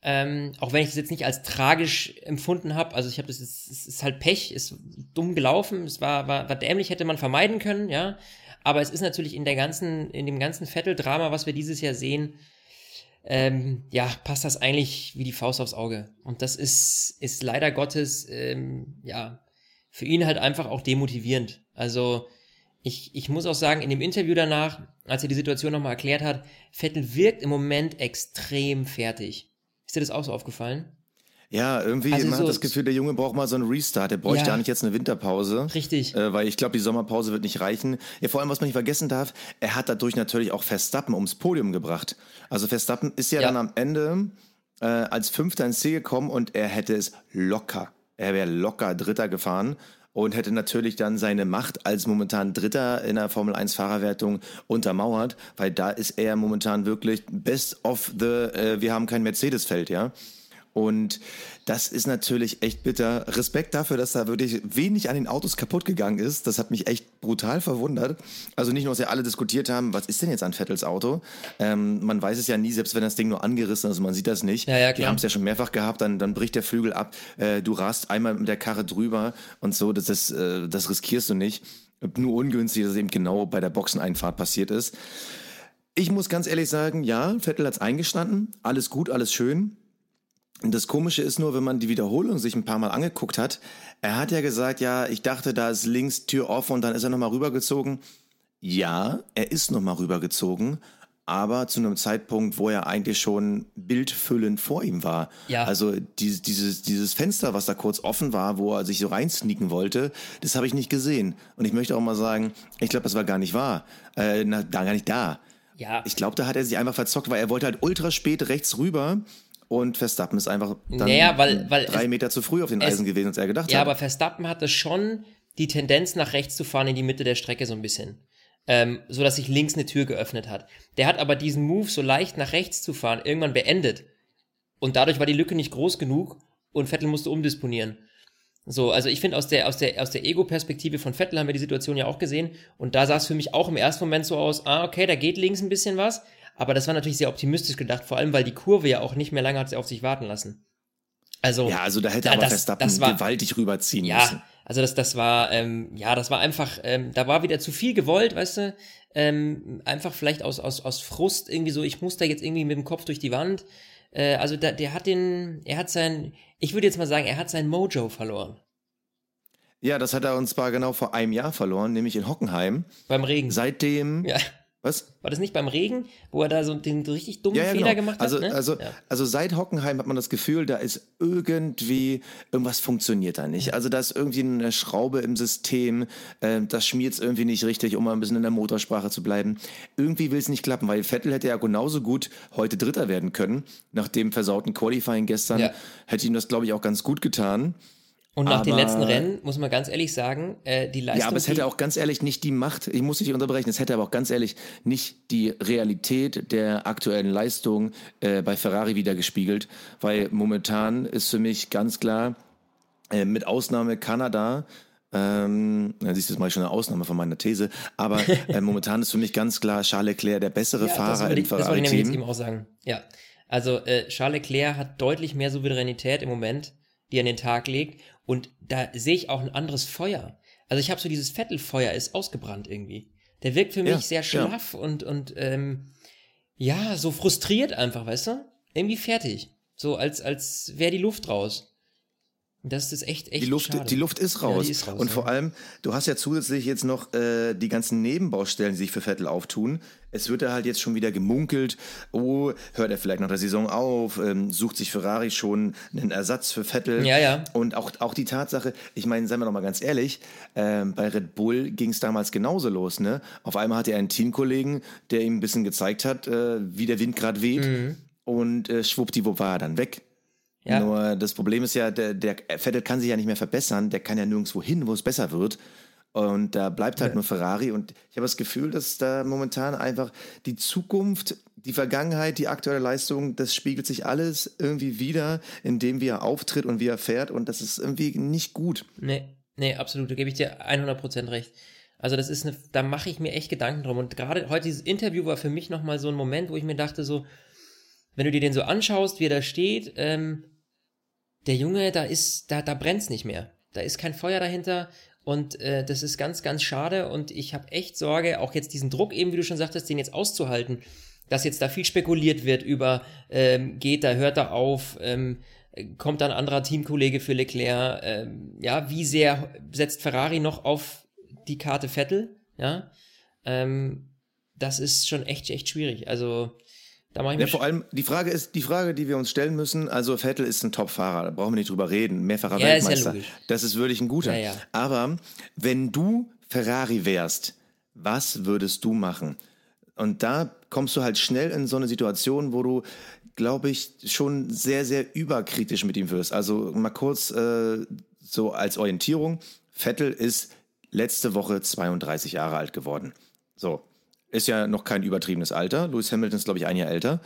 ähm, auch wenn ich das jetzt nicht als tragisch empfunden habe, also ich habe das, es ist, ist halt Pech, ist dumm gelaufen, es war, war, war dämlich, hätte man vermeiden können, ja. Aber es ist natürlich in der ganzen, in dem ganzen Vettel-Drama, was wir dieses Jahr sehen, ähm, ja, passt das eigentlich wie die Faust aufs Auge. Und das ist, ist leider Gottes, ähm, ja, für ihn halt einfach auch demotivierend. Also, ich, ich muss auch sagen, in dem Interview danach, als er die Situation nochmal erklärt hat, Vettel wirkt im Moment extrem fertig. Ist dir das auch so aufgefallen? Ja, irgendwie, also man so hat das Gefühl, der Junge braucht mal so einen Restart. Der bräuchte ja. eigentlich jetzt eine Winterpause. Richtig. Äh, weil ich glaube, die Sommerpause wird nicht reichen. Ja, vor allem, was man nicht vergessen darf, er hat dadurch natürlich auch Verstappen ums Podium gebracht. Also Verstappen ist ja, ja. dann am Ende äh, als Fünfter ins Ziel gekommen und er hätte es locker. Er wäre locker Dritter gefahren und hätte natürlich dann seine Macht als momentan Dritter in der Formel 1 Fahrerwertung untermauert, weil da ist er momentan wirklich best of the, äh, wir haben kein Mercedes-Feld, ja. Und das ist natürlich echt bitter. Respekt dafür, dass da wirklich wenig an den Autos kaputt gegangen ist. Das hat mich echt brutal verwundert. Also nicht nur, dass ja alle diskutiert haben, was ist denn jetzt an Vettels Auto? Ähm, man weiß es ja nie, selbst wenn das Ding nur angerissen ist, also man sieht das nicht. Ja, ja, Die haben es ja schon mehrfach gehabt, dann, dann bricht der Flügel ab, äh, du rast einmal mit der Karre drüber und so, das, das, äh, das riskierst du nicht. Nur ungünstig, dass es eben genau bei der Boxeneinfahrt passiert ist. Ich muss ganz ehrlich sagen, ja, Vettel hat's eingestanden, alles gut, alles schön. Und das Komische ist nur, wenn man die Wiederholung sich ein paar Mal angeguckt hat, er hat ja gesagt, ja, ich dachte, da ist links Tür offen und dann ist er nochmal rübergezogen. Ja, er ist nochmal rübergezogen, aber zu einem Zeitpunkt, wo er eigentlich schon bildfüllend vor ihm war. Ja. Also dieses, dieses, dieses Fenster, was da kurz offen war, wo er sich so reinsneaken wollte, das habe ich nicht gesehen. Und ich möchte auch mal sagen, ich glaube, das war gar nicht wahr. Äh, na, gar nicht da. Ja. Ich glaube, da hat er sich einfach verzockt, weil er wollte halt ultra spät rechts rüber und Verstappen ist einfach dann Naja, weil- weil drei es- Meter zu früh auf den es- Eisen gewesen, als er gedacht Ja, hat. aber Verstappen hatte schon die Tendenz, nach rechts zu fahren in die Mitte der Strecke so ein bisschen. Ähm, so dass sich links eine Tür geöffnet hat. Der hat aber diesen Move, so leicht nach rechts zu fahren, irgendwann beendet. Und dadurch war die Lücke nicht groß genug und Vettel musste umdisponieren. So, also ich finde, aus der, aus der, aus der Ego-Perspektive von Vettel haben wir die Situation ja auch gesehen. Und da sah es für mich auch im ersten Moment so aus, ah, okay, da geht links ein bisschen was. Aber das war natürlich sehr optimistisch gedacht, vor allem, weil die Kurve ja auch nicht mehr lange hat sie auf sich warten lassen. Also, ja, also da hätte aber das- Verstappen das war- gewaltig rüberziehen ja, müssen. also das, das war, ähm, ja, das war einfach, ähm, da war wieder zu viel gewollt, weißt du, ähm, einfach vielleicht aus, aus, aus Frust irgendwie so, ich muss da jetzt irgendwie mit dem Kopf durch die Wand. Äh, also da, der hat den, er hat sein, ich würde jetzt mal sagen, er hat sein Mojo verloren. Ja, das hat er uns zwar genau vor einem Jahr verloren, nämlich in Hockenheim. Beim Regen. Seitdem, ja. Was? War das nicht beim Regen, wo er da so den richtig dummen Ja, ja, Fehler genau. gemacht hat? Also, ne? also, ja. also seit Hockenheim hat man das Gefühl, da ist irgendwie, irgendwas funktioniert da nicht. Also da ist irgendwie eine Schraube im System, äh, das schmiert es irgendwie nicht richtig, um mal ein bisschen in der Motorsprache zu bleiben. Irgendwie will es nicht klappen, weil Vettel hätte ja genauso gut heute Dritter werden können. Nach dem versauten Qualifying gestern hätte ihm das, glaube ich, auch ganz gut getan. Und nach den aber- letzten Rennen, muss man ganz ehrlich sagen, äh, die Leistung. Ja, aber es die- hätte auch ganz ehrlich nicht die Macht, ich muss dich unterbrechen, es hätte aber auch ganz ehrlich nicht die Realität der aktuellen Leistung äh, bei Ferrari wieder gespiegelt, weil momentan ist für mich ganz klar, äh, mit Ausnahme Kanada, ähm, ja, siehst du, das mache ich schon eine Ausnahme von meiner These, aber <laughs> äh, momentan ist für mich ganz klar Charles Leclerc der bessere Ja, Fahrer wollte im ich, das wollte ich nämlich jetzt eben Ferrari-Team. auch sagen. Ja. Also äh, Charles Leclerc hat deutlich mehr Souveränität im Moment, die er an den Tag legt. Und da sehe ich auch ein anderes Feuer. Also ich habe so dieses Vettel-Feuer ist ausgebrannt irgendwie. Der wirkt für mich Ja, sehr ja. schlaff und, und ähm, ja, so frustriert einfach, weißt du? Irgendwie fertig. So als, als wäre die Luft raus. Das ist echt, echt Die Luft, schade. die Luft ist raus. Ja, ist raus, und ja. vor allem, du hast ja zusätzlich jetzt noch äh, die ganzen Nebenbaustellen, die sich für Vettel auftun. Es wird da halt jetzt schon wieder gemunkelt, oh, hört er vielleicht nach der Saison auf, ähm, sucht sich Ferrari schon einen Ersatz für Vettel. Ja, ja. Und auch, auch die Tatsache, ich meine, seien wir doch mal ganz ehrlich, ähm, bei Red Bull ging es damals genauso los. Ne? Auf einmal hatte er einen Teamkollegen, der ihm ein bisschen gezeigt hat, äh, wie der Wind gerade weht. Mhm. Und äh, schwuppdiwupp war er dann weg. Ja. Nur das Problem ist ja, der, der Vettel kann sich ja nicht mehr verbessern, der kann ja nirgendwo hin, wo es besser wird. Und da bleibt halt nur Ferrari. Und ich habe das Gefühl, dass da momentan einfach die Zukunft, die Vergangenheit, die aktuelle Leistung, das spiegelt sich alles irgendwie wieder, indem wie er auftritt und wie er fährt. Und das ist irgendwie nicht gut. Nee, nee, absolut, da gebe ich dir 100% recht. Also das ist eine, da mache ich mir echt Gedanken drum. Und gerade heute dieses Interview war für mich nochmal so ein Moment, wo ich mir dachte so, wenn du dir den so anschaust, wie er da steht, ähm, der Junge, da ist, da, da brennt's nicht mehr. Da ist kein Feuer dahinter und äh, das ist ganz, ganz schade und ich habe echt Sorge, auch jetzt diesen Druck eben, wie du schon sagtest, den jetzt auszuhalten, dass jetzt da viel spekuliert wird über, ähm, geht da, hört da auf, ähm, kommt dann ein anderer Teamkollege für Leclerc, ähm, ja, wie sehr setzt Ferrari noch auf die Karte Vettel, ja, ähm, das ist schon echt, echt schwierig, also da mache ich Ja, vor allem, die Frage ist, die Frage, die wir uns stellen müssen, also Vettel ist ein Top-Fahrer, da brauchen wir nicht drüber reden, mehrfacher Ja, ist ja Weltmeister. das ist wirklich ein guter. Ja. Aber wenn du Ferrari wärst, was würdest du machen? Und da kommst du halt schnell in so eine Situation, wo du, glaube ich, schon sehr, sehr überkritisch mit ihm wirst. Also mal kurz äh, so als Orientierung. Vettel ist letzte Woche 32 Jahre alt geworden. So. Ist ja noch kein übertriebenes Alter. Lewis Hamilton ist, glaube ich, ein Jahr älter.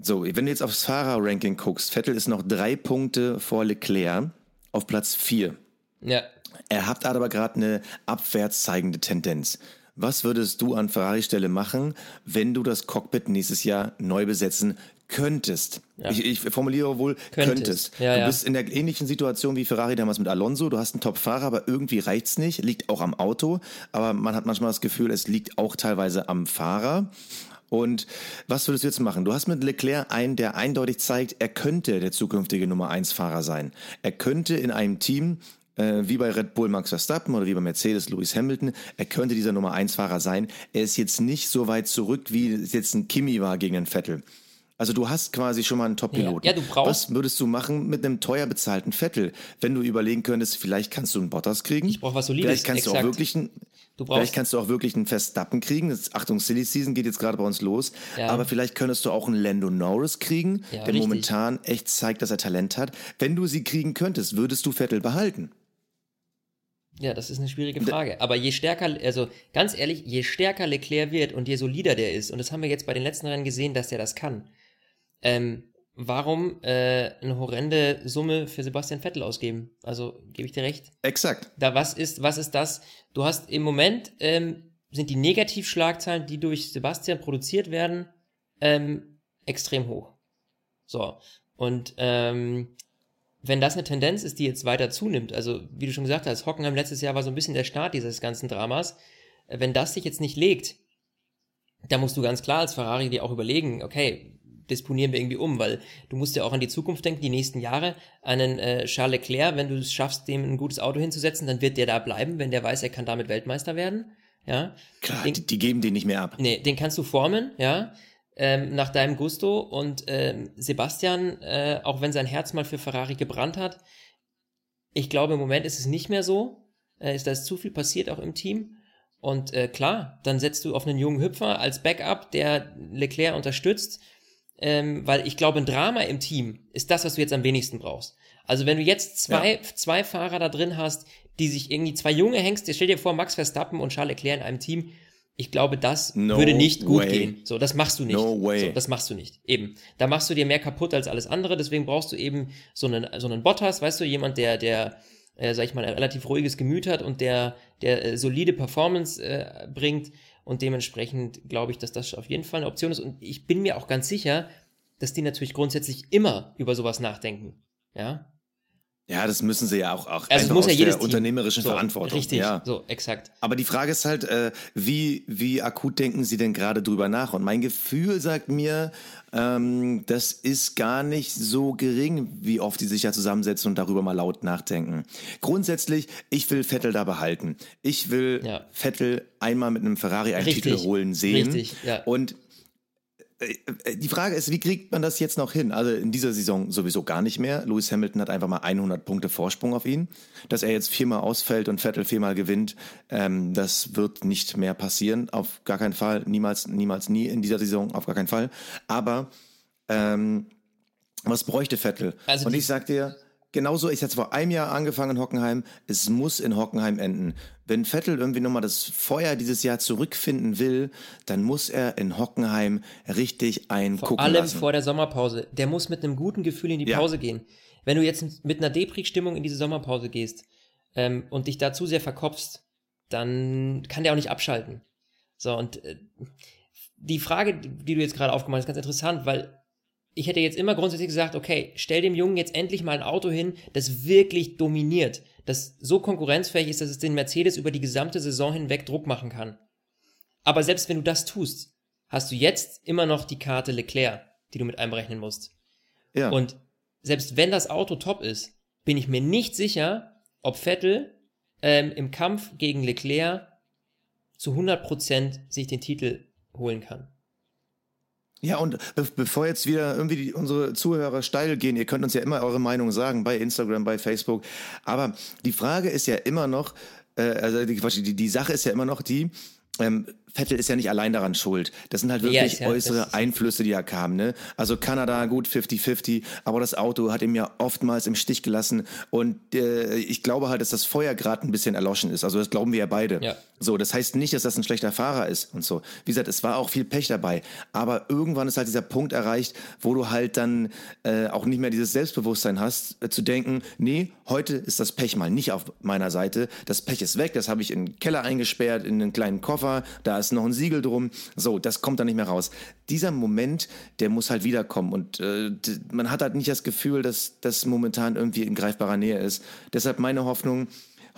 So, wenn du jetzt aufs Fahrerranking guckst, Vettel ist noch drei Punkte vor Leclerc auf Platz vier. ja, Er hat aber gerade eine abwärts zeigende Tendenz. Was würdest du an Ferrari Stelle machen, wenn du das Cockpit nächstes Jahr neu besetzen könntest? Ich, ich formuliere wohl Könntest. könntest. Ja, du ja. bist in der ähnlichen Situation wie Ferrari damals mit Alonso. Du hast einen Top-Fahrer, aber irgendwie reicht's nicht. Liegt auch am Auto. Aber man hat manchmal das Gefühl, es liegt auch teilweise am Fahrer. Und was würdest du jetzt machen? Du hast mit Leclerc einen, der eindeutig zeigt, er könnte der zukünftige Nummer 1 Fahrer sein. Er könnte in einem Team, äh, wie bei Red Bull Max Verstappen oder wie bei Mercedes Lewis Hamilton, er könnte dieser Nummer 1 Fahrer sein. Er ist jetzt nicht so weit zurück, wie es jetzt ein Kimi war gegen einen Vettel. Also du hast quasi schon mal einen Top-Piloten. Ja, ja, du brauchst- Was würdest du machen mit einem teuer bezahlten Vettel? Wenn du überlegen könntest, vielleicht kannst du einen Bottas kriegen. Ich brauch was Solides, Vielleicht kannst du auch exakt. wirklich einen, Du brauchst- vielleicht kannst du auch wirklich einen Verstappen kriegen. Das, Achtung, Silly Season geht jetzt gerade bei uns los. Ja. Aber vielleicht könntest du auch einen Lando Norris kriegen, Ja, der richtig. momentan echt zeigt, dass er Talent hat. Wenn du sie kriegen könntest, würdest du Vettel behalten? Ja, das ist eine schwierige Frage. Aber je stärker, also ganz ehrlich, je stärker Leclerc wird und je solider der ist, und das haben wir jetzt bei den letzten Rennen gesehen, dass der das kann, ähm, warum äh, eine horrende Summe für Sebastian Vettel ausgeben? Also gebe ich dir recht. Exakt. Da was ist, was ist das? Du hast im Moment ähm, sind die Negativschlagzahlen, die durch Sebastian produziert werden, ähm, extrem hoch. So und ähm, wenn das eine Tendenz ist, die jetzt weiter zunimmt, also wie du schon gesagt hast, Hockenheim letztes Jahr war so ein bisschen der Start dieses ganzen Dramas. Wenn das sich jetzt nicht legt, da musst du ganz klar als Ferrari dir auch überlegen, okay, disponieren wir irgendwie um, weil du musst ja auch an die Zukunft denken, die nächsten Jahre. Einen äh, Charles Leclerc, wenn du es schaffst, dem ein gutes Auto hinzusetzen, dann wird der da bleiben, wenn der weiß, er kann damit Weltmeister werden. Ja. Klar, Den- die, geben den nicht mehr ab. Nee, den kannst du formen, ja, ähm, nach deinem Gusto. Und ähm, Sebastian, äh, auch wenn sein Herz mal für Ferrari gebrannt hat, ich glaube, im Moment ist es nicht mehr so. Äh, ist da ist zu viel passiert auch im Team. Und äh, klar, dann setzt du auf einen jungen Hüpfer als Backup, der Leclerc unterstützt. Ähm, weil ich glaube, ein Drama im Team ist das, was du jetzt am wenigsten brauchst. Also wenn du jetzt zwei, zwei Fahrer da drin hast, die sich irgendwie, zwei junge Hengste, stell dir vor, Max Verstappen und Charles Leclerc in einem Team, ich glaube, das No würde nicht gut way. gehen. So, das machst du nicht. No way. So, das machst du nicht. Eben. Da machst du dir mehr kaputt als alles andere, deswegen brauchst du eben so einen, so einen Bottas, weißt du, jemand, der, der, äh, sag ich mal, ein relativ ruhiges Gemüt hat und der, der äh, solide Performance äh, bringt. Und dementsprechend glaube ich, dass das auf jeden Fall eine Option ist. Und ich bin mir auch ganz sicher, dass die natürlich grundsätzlich immer über sowas nachdenken. Ja. Ja, das müssen sie ja auch, auch Also muss ja aus jedes der Team. unternehmerischen so, Verantwortung. Richtig, Ja. so, exakt. Aber die Frage ist halt, äh, wie, wie akut denken Sie denn gerade drüber nach? Und mein Gefühl sagt mir, ähm, das ist gar nicht so gering, wie oft die sich ja zusammensetzen und darüber mal laut nachdenken. Grundsätzlich, ich will Vettel da behalten. Ich will Ja. Vettel einmal mit einem Ferrari einen Richtig. Titel holen sehen. Richtig, ja. Und die Frage ist, wie kriegt man das jetzt noch hin? Also in dieser Saison sowieso gar nicht mehr. Lewis Hamilton hat einfach mal 100 Punkte Vorsprung auf ihn. Dass er jetzt viermal ausfällt und Vettel viermal gewinnt, ähm, das wird nicht mehr passieren. Auf gar keinen Fall. Niemals, niemals, nie in dieser Saison. Auf gar keinen Fall. Aber ähm, was bräuchte Vettel? Also und ich sag dir, genauso, ich hatte vor einem Jahr angefangen in Hockenheim, es muss in Hockenheim enden. Wenn Vettel irgendwie nochmal das Feuer dieses Jahr zurückfinden will, dann muss er in Hockenheim richtig einen Vor allem lassen. vor der Sommerpause. Der muss mit einem guten Gefühl in die Ja. Pause gehen. Wenn du jetzt mit einer Depri-Stimmung in diese Sommerpause gehst ähm, und dich da zu sehr verkopfst, dann kann der auch nicht abschalten. So, und äh, die Frage, die du jetzt gerade aufgemacht hast, ist ganz interessant, weil ich hätte jetzt immer grundsätzlich gesagt, okay, stell dem Jungen jetzt endlich mal ein Auto hin, das wirklich dominiert, das so konkurrenzfähig ist, dass es den Mercedes über die gesamte Saison hinweg Druck machen kann. Aber selbst wenn du das tust, hast du jetzt immer noch die Karte Leclerc, die du mit einberechnen musst. ja. Und selbst wenn das Auto top ist, bin ich mir nicht sicher, ob Vettel ähm, im Kampf gegen Leclerc zu 100% sich den Titel holen kann. Ja, und be bevor jetzt wieder irgendwie die, unsere Zuhörer steil gehen, ihr könnt uns ja immer eure Meinung sagen bei Instagram, bei Facebook. Aber die Frage ist ja immer noch, äh, also die, die, die Sache ist ja immer noch die, ähm, Vettel ist ja nicht allein daran schuld. Das sind halt Ja, wirklich ist ja- äußere Einflüsse, die ja kamen. Ne? Also Kanada, gut 50-50, aber das Auto hat ihm ja oftmals im Stich gelassen. Und äh, ich glaube halt, dass das Feuer gerade ein bisschen erloschen ist. Also das glauben wir ja beide. Ja. So, das heißt nicht, dass das ein schlechter Fahrer ist und so. Wie gesagt, es war auch viel Pech dabei. Aber irgendwann ist halt dieser Punkt erreicht, wo du halt dann äh, auch nicht mehr dieses Selbstbewusstsein hast, äh, zu denken, nee, heute ist das Pech mal nicht auf meiner Seite. Das Pech ist weg, das habe ich in den Keller eingesperrt, in einen kleinen Koffer, da ist noch ein Siegel drum. So, das kommt dann nicht mehr raus. Dieser Moment, der muss halt wiederkommen. Und äh, man hat halt nicht das Gefühl, dass das momentan irgendwie in greifbarer Nähe ist. Deshalb meine Hoffnung,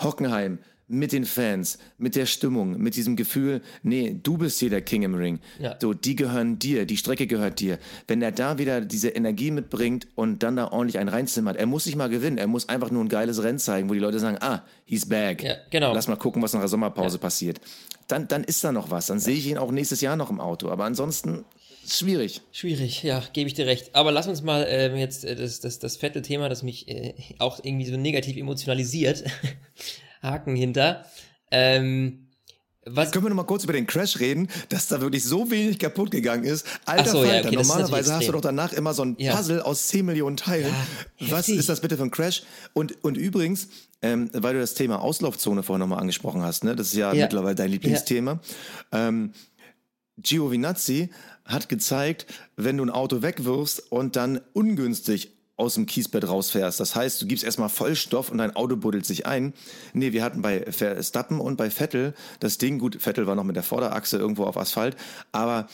Hockenheim, mit den Fans, mit der Stimmung, mit diesem Gefühl, nee, du bist hier der King im Ring. Ja. So, die gehören dir, die Strecke gehört dir. Wenn er da wieder diese Energie mitbringt und dann da ordentlich einen reinzimmert, er muss nicht mal gewinnen, er muss einfach nur ein geiles Rennen zeigen, wo die Leute sagen, ah, he's back. Ja, genau. Lass mal gucken, was nach der Sommerpause passiert. Dann, dann ist da noch was, dann sehe ich ihn auch nächstes Jahr noch im Auto. Aber ansonsten, schwierig. Schwierig, ja, gebe ich dir recht. Aber lass uns mal ähm, jetzt äh, das, das, das fette Thema, das mich äh, auch irgendwie so negativ emotionalisiert, <laughs> Haken hinter. Ähm, was, Können wir noch mal kurz über den Crash reden, dass da wirklich so wenig kaputt gegangen ist? Alter so, ja, Falter, okay, das ist normalerweise hast du doch danach immer so ein Ja. Puzzle aus 10 Millionen Teilen. Ja, Was ist das bitte für ein Crash? Und, und übrigens, ähm, weil du das Thema Auslaufzone vorhin nochmal angesprochen hast, ne? das ist ja, Ja. mittlerweile dein Lieblingsthema. Ähm, Giovinazzi hat gezeigt, wenn du ein Auto wegwirfst und dann ungünstig aus dem Kiesbett rausfährst. Das heißt, du gibst erstmal Vollstoff und dein Auto buddelt sich ein. Nee, wir hatten bei Verstappen und bei Vettel das Ding, gut, Vettel war noch mit der Vorderachse irgendwo auf Asphalt, aber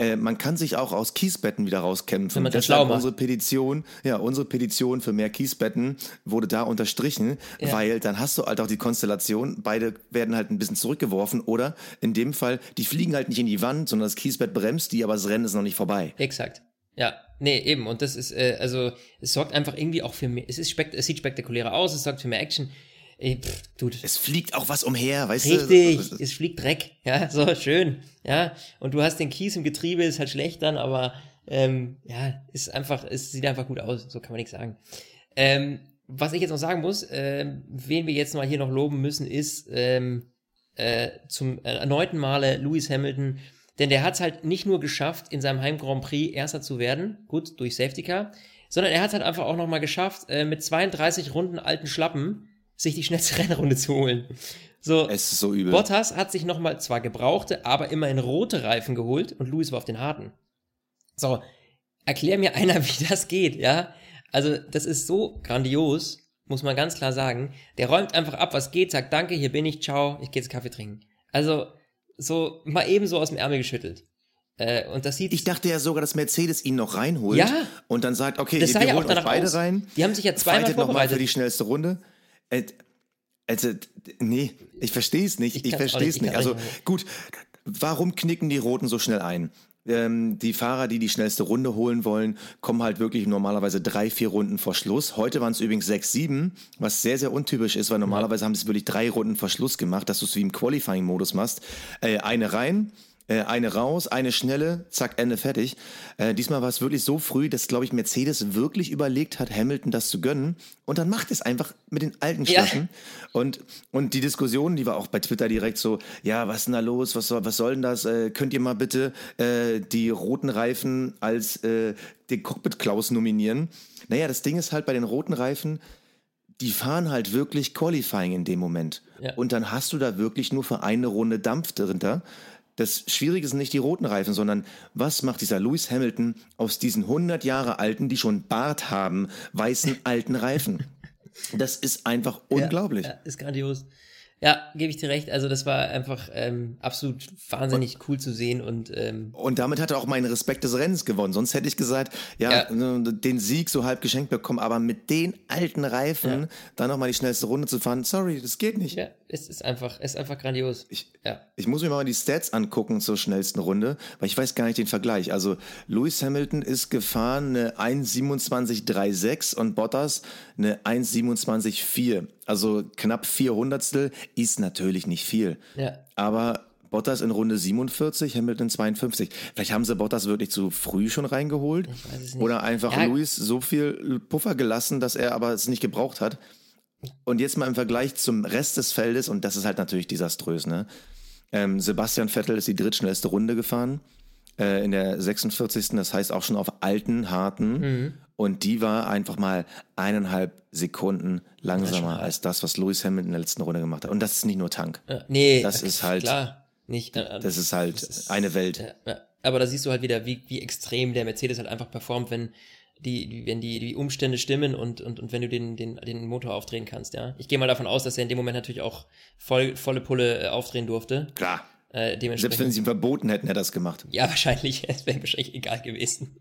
äh, man kann sich auch aus Kiesbetten wieder rauskämpfen. Wenn man das Deshalb unsere Petition, ja, unsere Petition für mehr Kiesbetten wurde da unterstrichen, Ja. weil dann hast du halt auch die Konstellation, beide werden halt ein bisschen zurückgeworfen oder in dem Fall, die fliegen halt nicht in die Wand, sondern das Kiesbett bremst die, aber das Rennen ist noch nicht vorbei. Exakt. Ja, nee, eben. Und das ist, äh, also, es sorgt einfach irgendwie auch für mehr, es ist spekt es sieht spektakulärer aus, es sorgt für mehr Action. Ey, pff, dude. Es fliegt auch was umher, weißt Richtig, du? es fliegt Dreck, ja, <laughs> so schön, ja. Und du hast den Kies im Getriebe, ist halt schlecht dann, aber ähm, ja, ist einfach, es sieht einfach gut aus, so kann man nichts sagen. Ähm, was ich jetzt noch sagen muss, ähm, wen wir jetzt mal hier noch loben müssen, ist ähm, äh, zum äh, erneuten Male Lewis Hamilton, denn der hat es halt nicht nur geschafft, in seinem Heim Grand Prix Erster zu werden, gut, durch Safety Car, sondern er hat es halt einfach auch nochmal geschafft, äh, mit 32 Runden alten Schlappen sich die schnellste <laughs> Rennrunde zu holen. So, Es ist so übel. Bottas hat sich nochmal zwar gebrauchte, aber immerhin rote Reifen geholt und Lewis war auf den harten. So, erklär mir einer, <laughs> wie das geht, ja? Also, das ist so grandios, muss man ganz klar sagen. Der räumt einfach ab, was geht, sagt Danke, hier bin ich, ciao, ich gehe jetzt Kaffee trinken. Also, so mal eben so aus dem Ärmel geschüttelt. Äh, und das sieht Ich dachte ja sogar, dass Mercedes ihn noch reinholt Ja. und dann sagt, okay, Das sah wir ja auch holen euch beide aus. rein. Die haben sich ja zweimal Fightet noch mal vorbereitet. für die schnellste Runde. Äh, Also, nee, ich verstehe es nicht. Ich Ich, verstehe es ich nicht. Also gut, warum knicken die Roten so schnell ein? Ähm, die Fahrer, die die schnellste Runde holen wollen, kommen halt wirklich normalerweise drei, vier Runden vor Schluss. Heute waren es übrigens sechs, sieben, was sehr, sehr untypisch ist, weil normalerweise haben sie es wirklich drei Runden vor Schluss gemacht, dass du es wie im Qualifying-Modus machst. Äh, eine rein, eine raus, eine schnelle, zack, Ende fertig. Äh, diesmal war es wirklich so früh, dass, glaube ich, Mercedes wirklich überlegt hat, Hamilton das zu gönnen. Und dann macht es einfach mit den alten Ja. Schlappen. Und, und die Diskussion, die war auch bei Twitter direkt so, ja, was ist denn da los? Was soll, was soll denn das? Äh, könnt ihr mal bitte äh, die roten Reifen als äh, den Cockpit-Klaus nominieren? Naja, das Ding ist halt bei den roten Reifen, die fahren halt wirklich Qualifying in dem Moment. Ja. Und dann hast du da wirklich nur für eine Runde Dampf dahinter. Das Schwierige sind nicht die roten Reifen, sondern was macht dieser Lewis Hamilton aus diesen 100 Jahre alten, die schon Bart haben, weißen alten Reifen? <laughs> Das ist einfach unglaublich. Ja, ist grandios. Ja, gebe ich dir recht. Also das war einfach ähm, absolut wahnsinnig cool zu sehen und ähm, Und damit hat er auch meinen Respekt des Rennens gewonnen. Sonst hätte ich gesagt, ja, äh, den Sieg so halb geschenkt bekommen, aber mit den alten Reifen dann nochmal die schnellste Runde zu fahren, sorry, das geht nicht. ja, es ist einfach, es ist einfach grandios. Ich, ja. ich muss mir mal die Stats angucken zur schnellsten Runde, weil ich weiß gar nicht den Vergleich. Also Lewis Hamilton ist gefahren eine 1,27,36 und Bottas eine 1,27,4. Also knapp vier Hundertstel ist natürlich nicht viel. Ja. Aber Bottas in Runde 47, Hamilton 52. Vielleicht haben sie Bottas wirklich zu früh schon reingeholt. Oder einfach Ja. Lewis so viel Puffer gelassen, dass er aber es nicht gebraucht hat. Und jetzt mal im Vergleich zum Rest des Feldes, und das ist halt natürlich desaströs, ne? Ähm, Sebastian Vettel ist die drittschnellste Runde gefahren äh, in der 46. Das heißt auch schon auf alten, harten. Mhm. Und die war einfach mal eineinhalb Sekunden langsamer als das, was Lewis Hamilton in der letzten Runde gemacht hat. Und das ist nicht nur Tank. Ja, nee, Das ist halt- klar, nicht. äh, Das ist halt ist- eine Welt. Ja, ja. Aber da siehst du halt wieder, wie, wie extrem der Mercedes halt einfach performt, wenn die, wenn die, die Umstände stimmen und, und, und wenn du den, den, den Motor aufdrehen kannst, ja. Ich gehe mal davon aus, dass er in dem Moment natürlich auch voll, volle Pulle äh, aufdrehen durfte. Klar. Äh, Selbst dementsprechend. wenn sie ihm verboten hätten, hätte er das gemacht. Ja, wahrscheinlich. <laughs> Es wäre wahrscheinlich egal gewesen.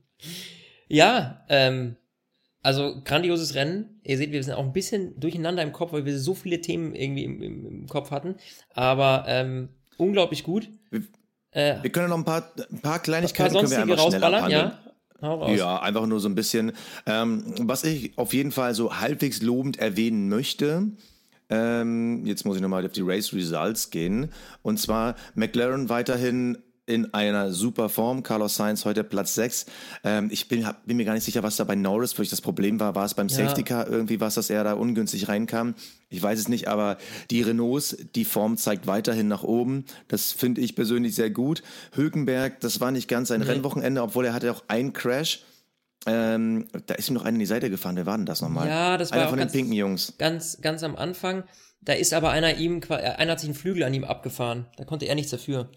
Ja, ähm, also grandioses Rennen. Ihr seht, wir sind auch ein bisschen durcheinander im Kopf, weil wir so viele Themen irgendwie im, im, im Kopf hatten. Aber ähm, unglaublich gut. Äh, Wir können noch ein paar, ein paar ein paar Kleinigkeiten können wir einfach rausballern, ja? Ja, einfach nur so ein bisschen. Ähm, was ich auf jeden Fall so halbwegs lobend erwähnen möchte, ähm, jetzt muss ich nochmal auf die Race Results gehen. Und zwar McLaren weiterhin in einer super Form. Carlos Sainz heute Platz 6. Ähm, ich bin, hab, bin mir gar nicht sicher, was da bei Norris wirklich das Problem war. War es beim Ja. Safety Car irgendwie was, dass er da ungünstig reinkam? Ich weiß es nicht, aber die Renaults, die Form zeigt weiterhin nach oben. Das finde ich persönlich sehr gut. Hülkenberg, das war nicht ganz sein Rennwochenende, obwohl er hatte auch einen Crash. Ähm, da ist ihm noch einer in die Seite gefahren. Wer war denn das nochmal? Ja, das war Einer von den ganz- pinken Jungs. Ganz, ganz am Anfang. Da ist aber einer ihm, äh, einer hat sich einen Flügel an ihm abgefahren. Da konnte er nichts dafür.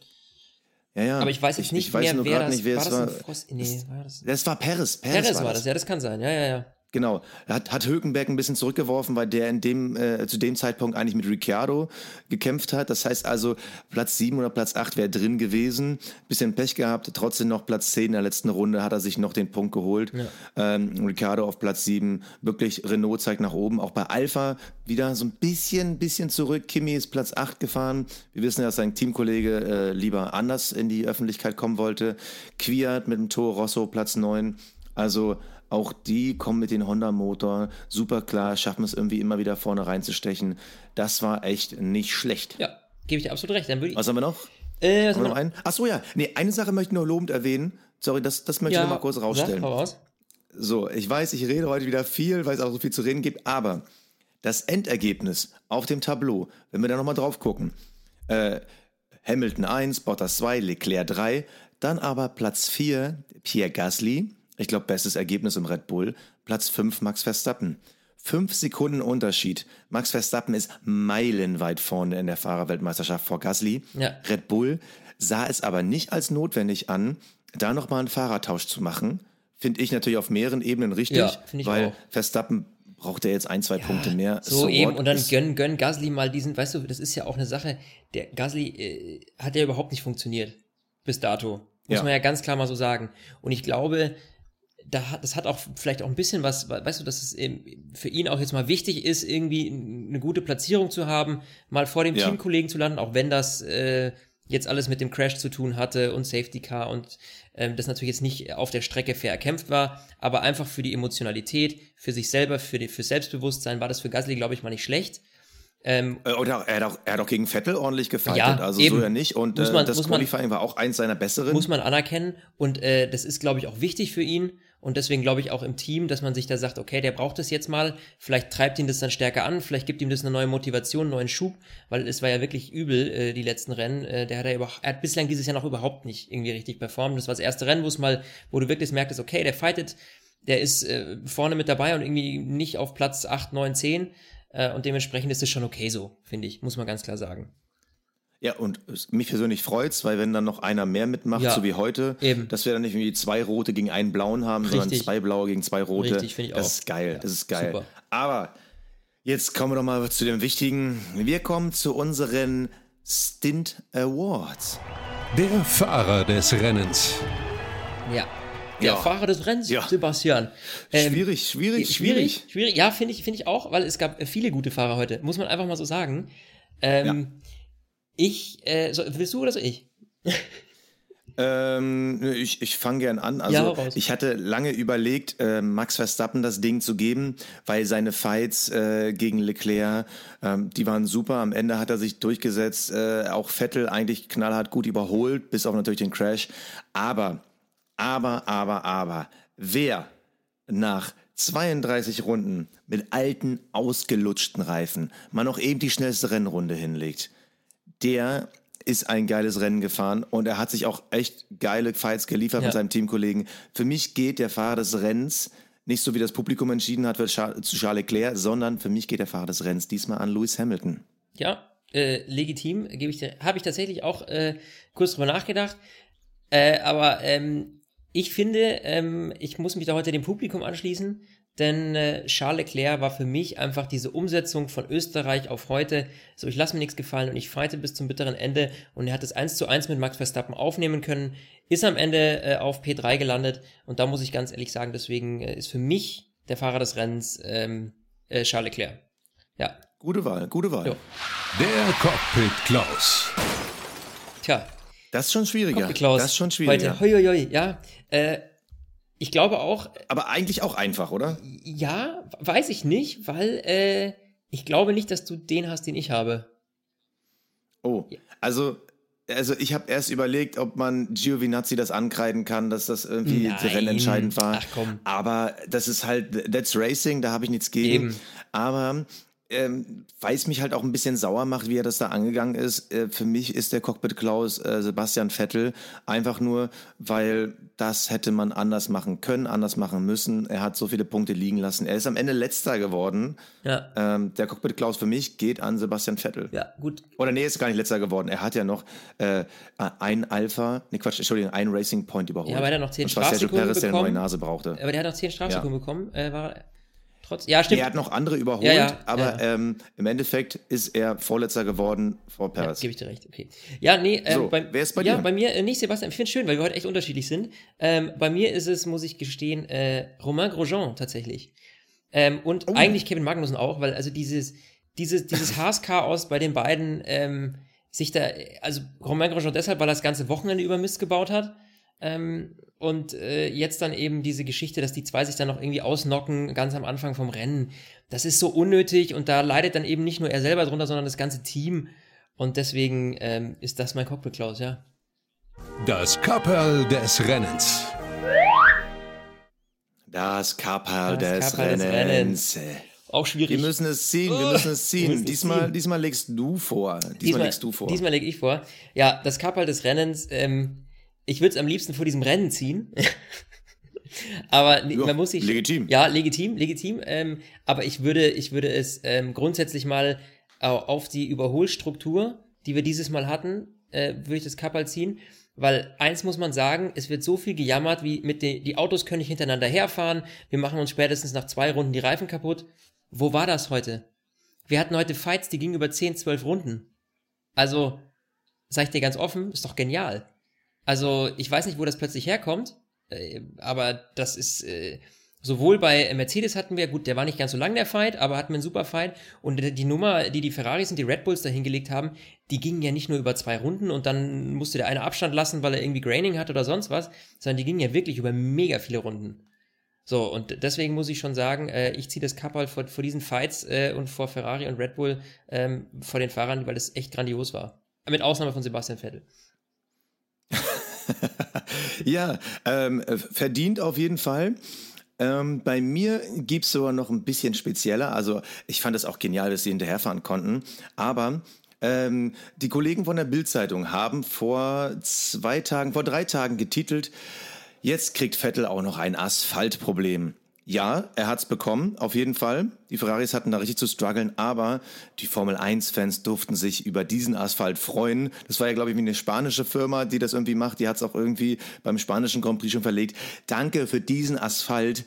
Ja, ja. Aber ich weiß jetzt nicht ich weiß mehr, nur wer das, nicht, wer war. es Das war. Nee, war das? Das war Perez. Perez, Perez war war das, ja, das kann sein. Ja, ja, ja. Genau. Hat, hat Hülkenberg ein bisschen zurückgeworfen, weil der in dem, äh, zu dem Zeitpunkt eigentlich mit Ricciardo gekämpft hat. Das heißt also, Platz 7 oder Platz 8 wäre drin gewesen. Bisschen Pech gehabt, trotzdem noch Platz 10 in der letzten Runde hat er sich noch den Punkt geholt. Ähm, Ricciardo auf Platz 7. Wirklich, Renault zeigt nach oben. Auch bei Alpha wieder so ein bisschen, bisschen zurück. Kimi ist Platz 8 gefahren. Wir wissen ja, dass sein Teamkollege äh, lieber anders in die Öffentlichkeit kommen wollte. Kwiat mit dem Toro Rosso Platz 9. Also auch die kommen mit dem Honda-Motor super klar, schaffen es irgendwie immer wieder vorne reinzustechen. Das war echt nicht schlecht. Ja, gebe ich dir absolut recht. Dann würde ich. Was haben wir noch? äh, was Haben wir noch einen? Achso, ja. Nee, eine Sache möchte ich nur lobend erwähnen. Sorry, das, das möchte ich noch mal kurz sag, rausstellen. raus. So, ich weiß, ich rede heute wieder viel, weil es auch so viel zu reden gibt, aber das Endergebnis auf dem Tableau, wenn wir da nochmal drauf gucken, äh, Hamilton 1, Bottas 2, Leclerc 3, dann aber Platz 4, Pierre Gasly, ich glaube, bestes Ergebnis im Red Bull, Platz 5, Max Verstappen. Fünf Sekunden Unterschied. Max Verstappen ist meilenweit vorne in der Fahrerweltmeisterschaft vor Gasly. Ja. Red Bull sah es aber nicht als notwendig an, da nochmal einen Fahrertausch zu machen. Finde ich natürlich auf mehreren Ebenen richtig, Ja, weil auch. Verstappen braucht er jetzt ein, zwei Punkte mehr. So, eben, what? und dann gönn, gönn Gasly mal diesen, weißt du, das ist ja auch eine Sache, der Gasly äh, hat ja überhaupt nicht funktioniert bis dato. Muss Ja. man ja ganz klar mal so sagen. Und ich glaube, da hat, das hat auch vielleicht auch ein bisschen was, weißt du, dass es eben für ihn auch jetzt mal wichtig ist, irgendwie eine gute Platzierung zu haben, mal vor dem Ja. Teamkollegen zu landen, auch wenn das äh, jetzt alles mit dem Crash zu tun hatte und Safety Car und ähm, das natürlich jetzt nicht auf der Strecke fair erkämpft war, aber einfach für die Emotionalität, für sich selber, für, die, für Selbstbewusstsein war das für Gasly, glaube ich, mal nicht schlecht. Ähm, Äh, er hat, auch, er hat auch gegen Vettel ordentlich gefightet, Ja, also eben. so ja nicht. Und äh, man- das muss man- Qualifying war auch eins seiner besseren. muss man anerkennen und äh, das ist, glaube ich, auch wichtig für ihn und deswegen glaube ich auch im Team, dass man sich da sagt, okay, der braucht das jetzt mal, vielleicht treibt ihn das dann stärker an, vielleicht gibt ihm das eine neue Motivation, einen neuen Schub, weil es war ja wirklich übel, äh, die letzten Rennen, äh, der hat ja über, er hat bislang dieses Jahr noch überhaupt nicht irgendwie richtig performt, das war das erste Rennen, wo es mal, wo du wirklich merktest, okay, der fightet, der ist äh, vorne mit dabei und irgendwie nicht auf Platz 8, 9, 10 äh, und dementsprechend ist es schon okay so, finde ich, muss man ganz klar sagen. Ja, und es- mich persönlich freut's, weil wenn dann noch einer mehr mitmacht, Ja, so wie heute, eben. dass wir dann nicht irgendwie zwei rote gegen einen blauen haben, sondern Richtig. zwei blaue gegen zwei rote. Richtig, finde ich das auch. ist geil, Ja, das ist geil. super. Aber jetzt kommen wir doch mal zu dem Wichtigen. Wir kommen zu unseren Stint Awards. Der Fahrer des Rennens. Ja. Der Ja. Fahrer des Rennens, Ja. Sebastian. Ähm, schwierig, schwierig, schwierig. Schwierig, schwierig. Ja, finde ich, finde ich auch, weil es gab äh, viele gute Fahrer heute, muss man einfach mal so sagen. Ähm, Ich, äh, so, willst du oder so ich? <laughs> Ähm, ich ich fange gern an. Also Ja, ich hatte lange überlegt, äh, Max Verstappen das Ding zu geben, weil seine Fights äh, gegen Leclerc, ähm, die waren super. Am Ende hat er sich durchgesetzt, äh, auch Vettel eigentlich knallhart gut überholt, bis auf natürlich den Crash. Aber, aber, aber, aber, wer nach 32 Runden mit alten, ausgelutschten Reifen mal noch eben die schnellste Rennrunde hinlegt, der ist ein geiles Rennen gefahren und er hat sich auch echt geile Fights geliefert Ja. mit seinem Teamkollegen. Für mich geht der Fahrer des Rennens nicht so wie das Publikum entschieden hat zu Charles Leclerc, sondern für mich geht der Fahrer des Rennens diesmal an Lewis Hamilton. Ja, äh, legitim, gebe ich habe ich tatsächlich auch äh, kurz drüber nachgedacht. Äh, aber ähm, ich finde, ähm, ich muss mich da heute dem Publikum anschließen, denn äh, Charles Leclerc war für mich einfach diese Umsetzung von Österreich auf heute. So, ich lasse mir nichts gefallen und ich fighte bis zum bitteren Ende und er hat es 1 zu 1 mit Max Verstappen aufnehmen können, ist am Ende äh, auf P3 gelandet und da muss ich ganz ehrlich sagen, deswegen äh, ist für mich der Fahrer des Rennens ähm, äh, Charles Leclerc. Ja, Gute Wahl, gute Wahl. Jo. Der Cockpit Klaus. tja, Das ist schon schwieriger. Cockpit Klaus. Das ist schon schwieriger. Heute, hoi, hoi, hoi, ja. Äh, ich glaube auch, Aber eigentlich auch einfach, oder? ja, weiß ich nicht, weil äh, ich glaube nicht, dass du den hast, den ich habe. Oh, also also ich habe erst überlegt, ob man Giovinazzi das ankreiden kann, dass das irgendwie Nein. rennentscheidend war. Ach, komm. Aber das ist halt, that's Racing, da habe ich nichts gegen. Eben. Aber ähm, weil es mich halt auch ein bisschen sauer macht, wie er das da angegangen ist. Äh, für mich ist der Cockpit Klaus äh, Sebastian Vettel einfach nur, weil das hätte man anders machen können, anders machen müssen. Er hat so viele Punkte liegen lassen. Er ist am Ende letzter geworden. Ja. Ähm, der Cockpit Klaus für mich geht an Sebastian Vettel. Ja, gut. Oder nee, ist gar nicht letzter geworden. Er hat ja noch äh, ein Alpha, nee Quatsch, Entschuldigung, ein Racing Point überholt. Ja, aber er hat noch 10 Und zwar Sergio Strafsekunden Perez, der eine neue bekommen. Nase brauchte. Aber der hat noch 10 Strafsekunden bekommen. Äh, war trotz. Ja, stimmt. er hat noch andere überholt, Ja, ja, aber ja. Ähm, im Endeffekt ist er Vorletzter geworden vor Ja, Perez. gebe ich dir recht, okay. Ja, nee, ähm, So, bei, wer ist bei ja, dir? bei mir äh, nicht Sebastian. Ich finde es schön, weil wir heute echt unterschiedlich sind. Ähm, bei mir ist es, muss ich gestehen, äh, Romain Grosjean tatsächlich. Ähm, und Oh. eigentlich Kevin Magnussen auch, weil also dieses, dieses, dieses <laughs> Haas-Chaos bei den beiden ähm, sich da, also Romain Grosjean deshalb, weil er das ganze Wochenende über Mist gebaut hat. Ähm, und äh, jetzt dann eben diese Geschichte, dass die zwei sich dann noch irgendwie ausnocken, ganz am Anfang vom Rennen. Das ist so unnötig und da leidet dann eben nicht nur er selber drunter, sondern das ganze Team. Und deswegen ähm, ist das mein Cockpit Klaus, ja. Das Kapperl des Rennens. Das Kapperl des Kapperl des Rennens. Auch Wir schwierig. müssen es ziehen, wir Oh, müssen es wir müssen ziehen. es Diesmal, ziehen. diesmal legst du vor. Diesmal, legst du vor. Diesmal leg ich vor. Ja, das Kapperl des Rennens, ähm, ich würde es am liebsten vor diesem Rennen ziehen. <laughs> aber Ja, man muss sich. legitim. Ja, legitim, legitim. Ähm, aber ich würde, ich würde es ähm, grundsätzlich mal au- auf die Überholstruktur, die wir dieses Mal hatten, äh, würde ich das Kapperl ziehen. Weil eins muss man sagen, es wird so viel gejammert, wie mit den, die Autos können nicht hintereinander herfahren, wir machen uns spätestens nach zwei Runden die Reifen kaputt. Wo war das heute? Wir hatten heute Fights, die gingen über 10, 12 Runden. Also, sag ich dir ganz offen, ist doch genial. Also, ich weiß nicht, wo das plötzlich herkommt, äh, aber das ist äh, sowohl bei Mercedes hatten wir, gut, der war nicht ganz so lang der Fight, aber hatten wir einen super Fight und die Nummer, die die Ferraris und die Red Bulls da hingelegt haben, die gingen ja nicht nur über zwei Runden und dann musste der eine Abstand lassen, weil er irgendwie Graining hat oder sonst was, sondern die gingen ja wirklich über mega viele Runden. So, und deswegen muss ich schon sagen, äh, ich ziehe das Kapperl vor, vor diesen Fights äh, und vor Ferrari und Red Bull ähm, vor den Fahrern, weil es echt grandios war. Mit Ausnahme von Sebastian Vettel. <laughs> Ja, ähm, äh, verdient auf jeden Fall. Ähm, bei mir gibt's sogar noch ein bisschen spezieller. Also ich fand es auch genial, dass sie hinterherfahren konnten. Aber ähm, die Kollegen von der Bild-Zeitung haben vor zwei Tagen, vor drei Tagen getitelt, jetzt kriegt Vettel auch noch ein Asphaltproblem. Ja, er hat's bekommen, auf jeden Fall. Die Ferraris hatten da richtig zu strugglen, aber die Formel 1-Fans durften sich über diesen Asphalt freuen. Das war ja, glaube ich, wie eine spanische Firma, die das irgendwie macht. Die hat's auch irgendwie beim spanischen Grand Prix schon verlegt. Danke für diesen Asphalt,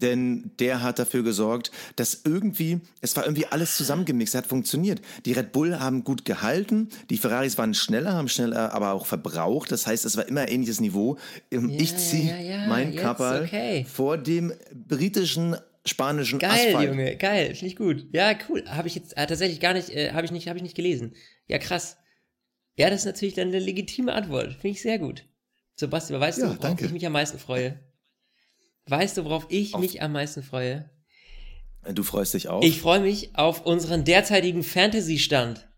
denn der hat dafür gesorgt, dass irgendwie, es war irgendwie alles zusammengemixt, hat funktioniert. Die Red Bull haben gut gehalten, die Ferraris waren schneller, haben schneller aber auch verbraucht. Das heißt, es war immer ähnliches Niveau. Ähm, ich Ja, ziehe ja, ja, mein jetzt, Kapperl okay. vor dem britischen, spanischen Geil, Asphalt. Junge, geil, finde ich gut. Ja, cool. Habe ich jetzt äh, tatsächlich gar nicht, äh, habe ich nicht, habe ich nicht gelesen. Ja, krass. Ja, das ist natürlich dann eine legitime Antwort. Finde ich sehr gut. Sebastian, weißt Ja, du, worauf danke. ich mich am meisten freue? Weißt du, worauf ich Auf- mich am meisten freue? Du freust dich auch. Ich freue mich auf unseren derzeitigen Fantasy-Stand.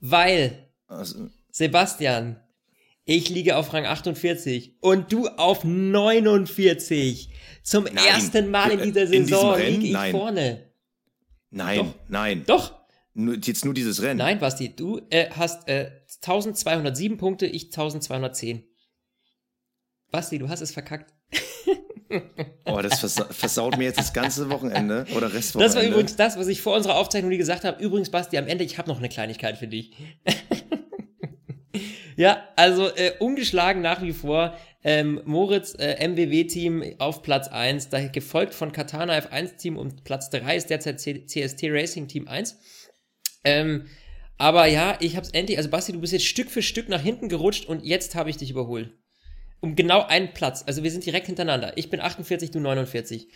Weil, also, Sebastian, ich liege auf Rang 48 und du auf 49. Zum Nein. ersten Mal in Äh, dieser in Saison Rennen? liege ich Nein. vorne. nein, Doch. nein. Doch, Nur, jetzt nur dieses Rennen. Nein, Basti, du äh, hast äh, 1207 Punkte, ich 1210. Basti, du hast es verkackt. <laughs> Oh, das versa versaut mir jetzt das ganze Wochenende oder Restwochenende. Das war übrigens das, was ich vor unserer Aufzeichnung nie gesagt habe. Übrigens, Basti, am Ende, ich habe noch eine Kleinigkeit für dich. <laughs> ja, also äh, ungeschlagen nach wie vor. Ähm, Moritz äh, MWW-Team auf Platz 1, da gefolgt von Katana F1-Team und Platz 3 ist derzeit C CST Racing Team 1. Ähm, aber ja, ich hab's endlich, also Basti, du bist jetzt Stück für Stück nach hinten gerutscht und jetzt habe ich dich überholt. Um genau einen Platz. Also wir sind direkt hintereinander. Ich bin 48, du 49.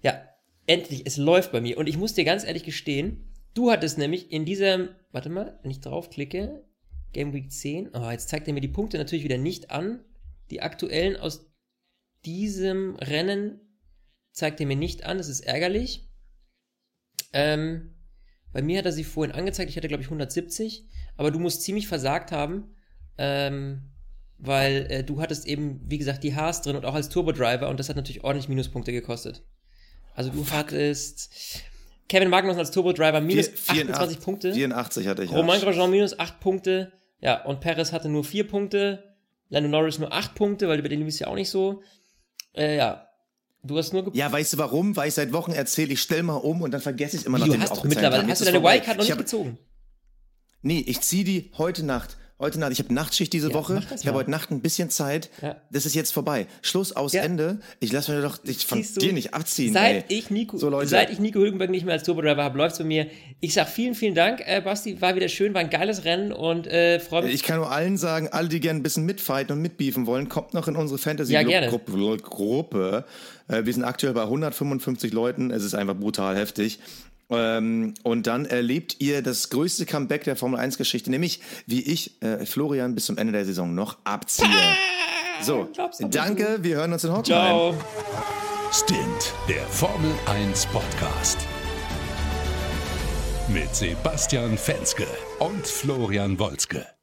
Ja, endlich, es läuft bei mir. Und ich muss dir ganz ehrlich gestehen, du hattest nämlich in diesem, warte mal, wenn ich draufklicke, Game Week 10, oh, jetzt zeigt er mir die Punkte natürlich wieder nicht an. Die aktuellen aus diesem Rennen zeigt er mir nicht an, das ist ärgerlich. Ähm, bei mir hat er sie vorhin angezeigt, ich hatte glaube ich 170, aber du musst ziemlich versagt haben, ähm, weil äh, du hattest eben, wie gesagt, die Haas drin und auch als Turbo-Driver und das hat natürlich ordentlich Minuspunkte gekostet. Also du hattest Kevin Magnussen als Turbo-Driver minus Vier- 28 Punkte. 84 hatte ich. Romain. Grosjean minus 8 Punkte. Ja, und Perez hatte nur 4 Punkte. Lando Norris nur 8 Punkte, weil über den es ja auch nicht so. Äh, ja. Du hast nur Ja, weißt du warum? Weil ich seit Wochen erzähle, ich stell mal um und dann vergesse ich immer Wie, nachdem du hast aufgezeichnet mittlerweile, hast du deine. Wildcard noch Ich nicht gezogen? Nee, ich ziehe die heute Nacht. Heute Nacht. Ich habe Nachtschicht diese Ja, Woche. Ich habe heute Nacht ein bisschen Zeit. Ja. Das ist jetzt vorbei. Schluss aus Ja. Ende. Ich lasse mir doch dich von dir nicht abziehen. Seit ey. ich Nico, So, seit ich Nico Hülkenberg nicht mehr als Turbodriver habe, läuft's bei mir. Ich sag vielen, vielen Dank, äh, Basti, war wieder schön, war ein geiles Rennen und äh, freue mich. Ich kann nur allen sagen, alle, die gerne ein bisschen mitfighten und mitbeefen wollen, kommt noch in unsere Ja. Fantasy-Gruppe. Gruppe. Äh, Wir sind aktuell bei 155 Leuten. Es ist einfach brutal heftig. Ähm, und dann erlebt ihr das größte Comeback der Formel 1-Geschichte, nämlich wie ich äh, Florian bis zum Ende der Saison noch abziehe. <laughs> So, danke, wir hören uns in Hockenheim. Ciao. Stint, der Formel 1 Podcast. Mit Sebastian Fenske und Florian Wolzke.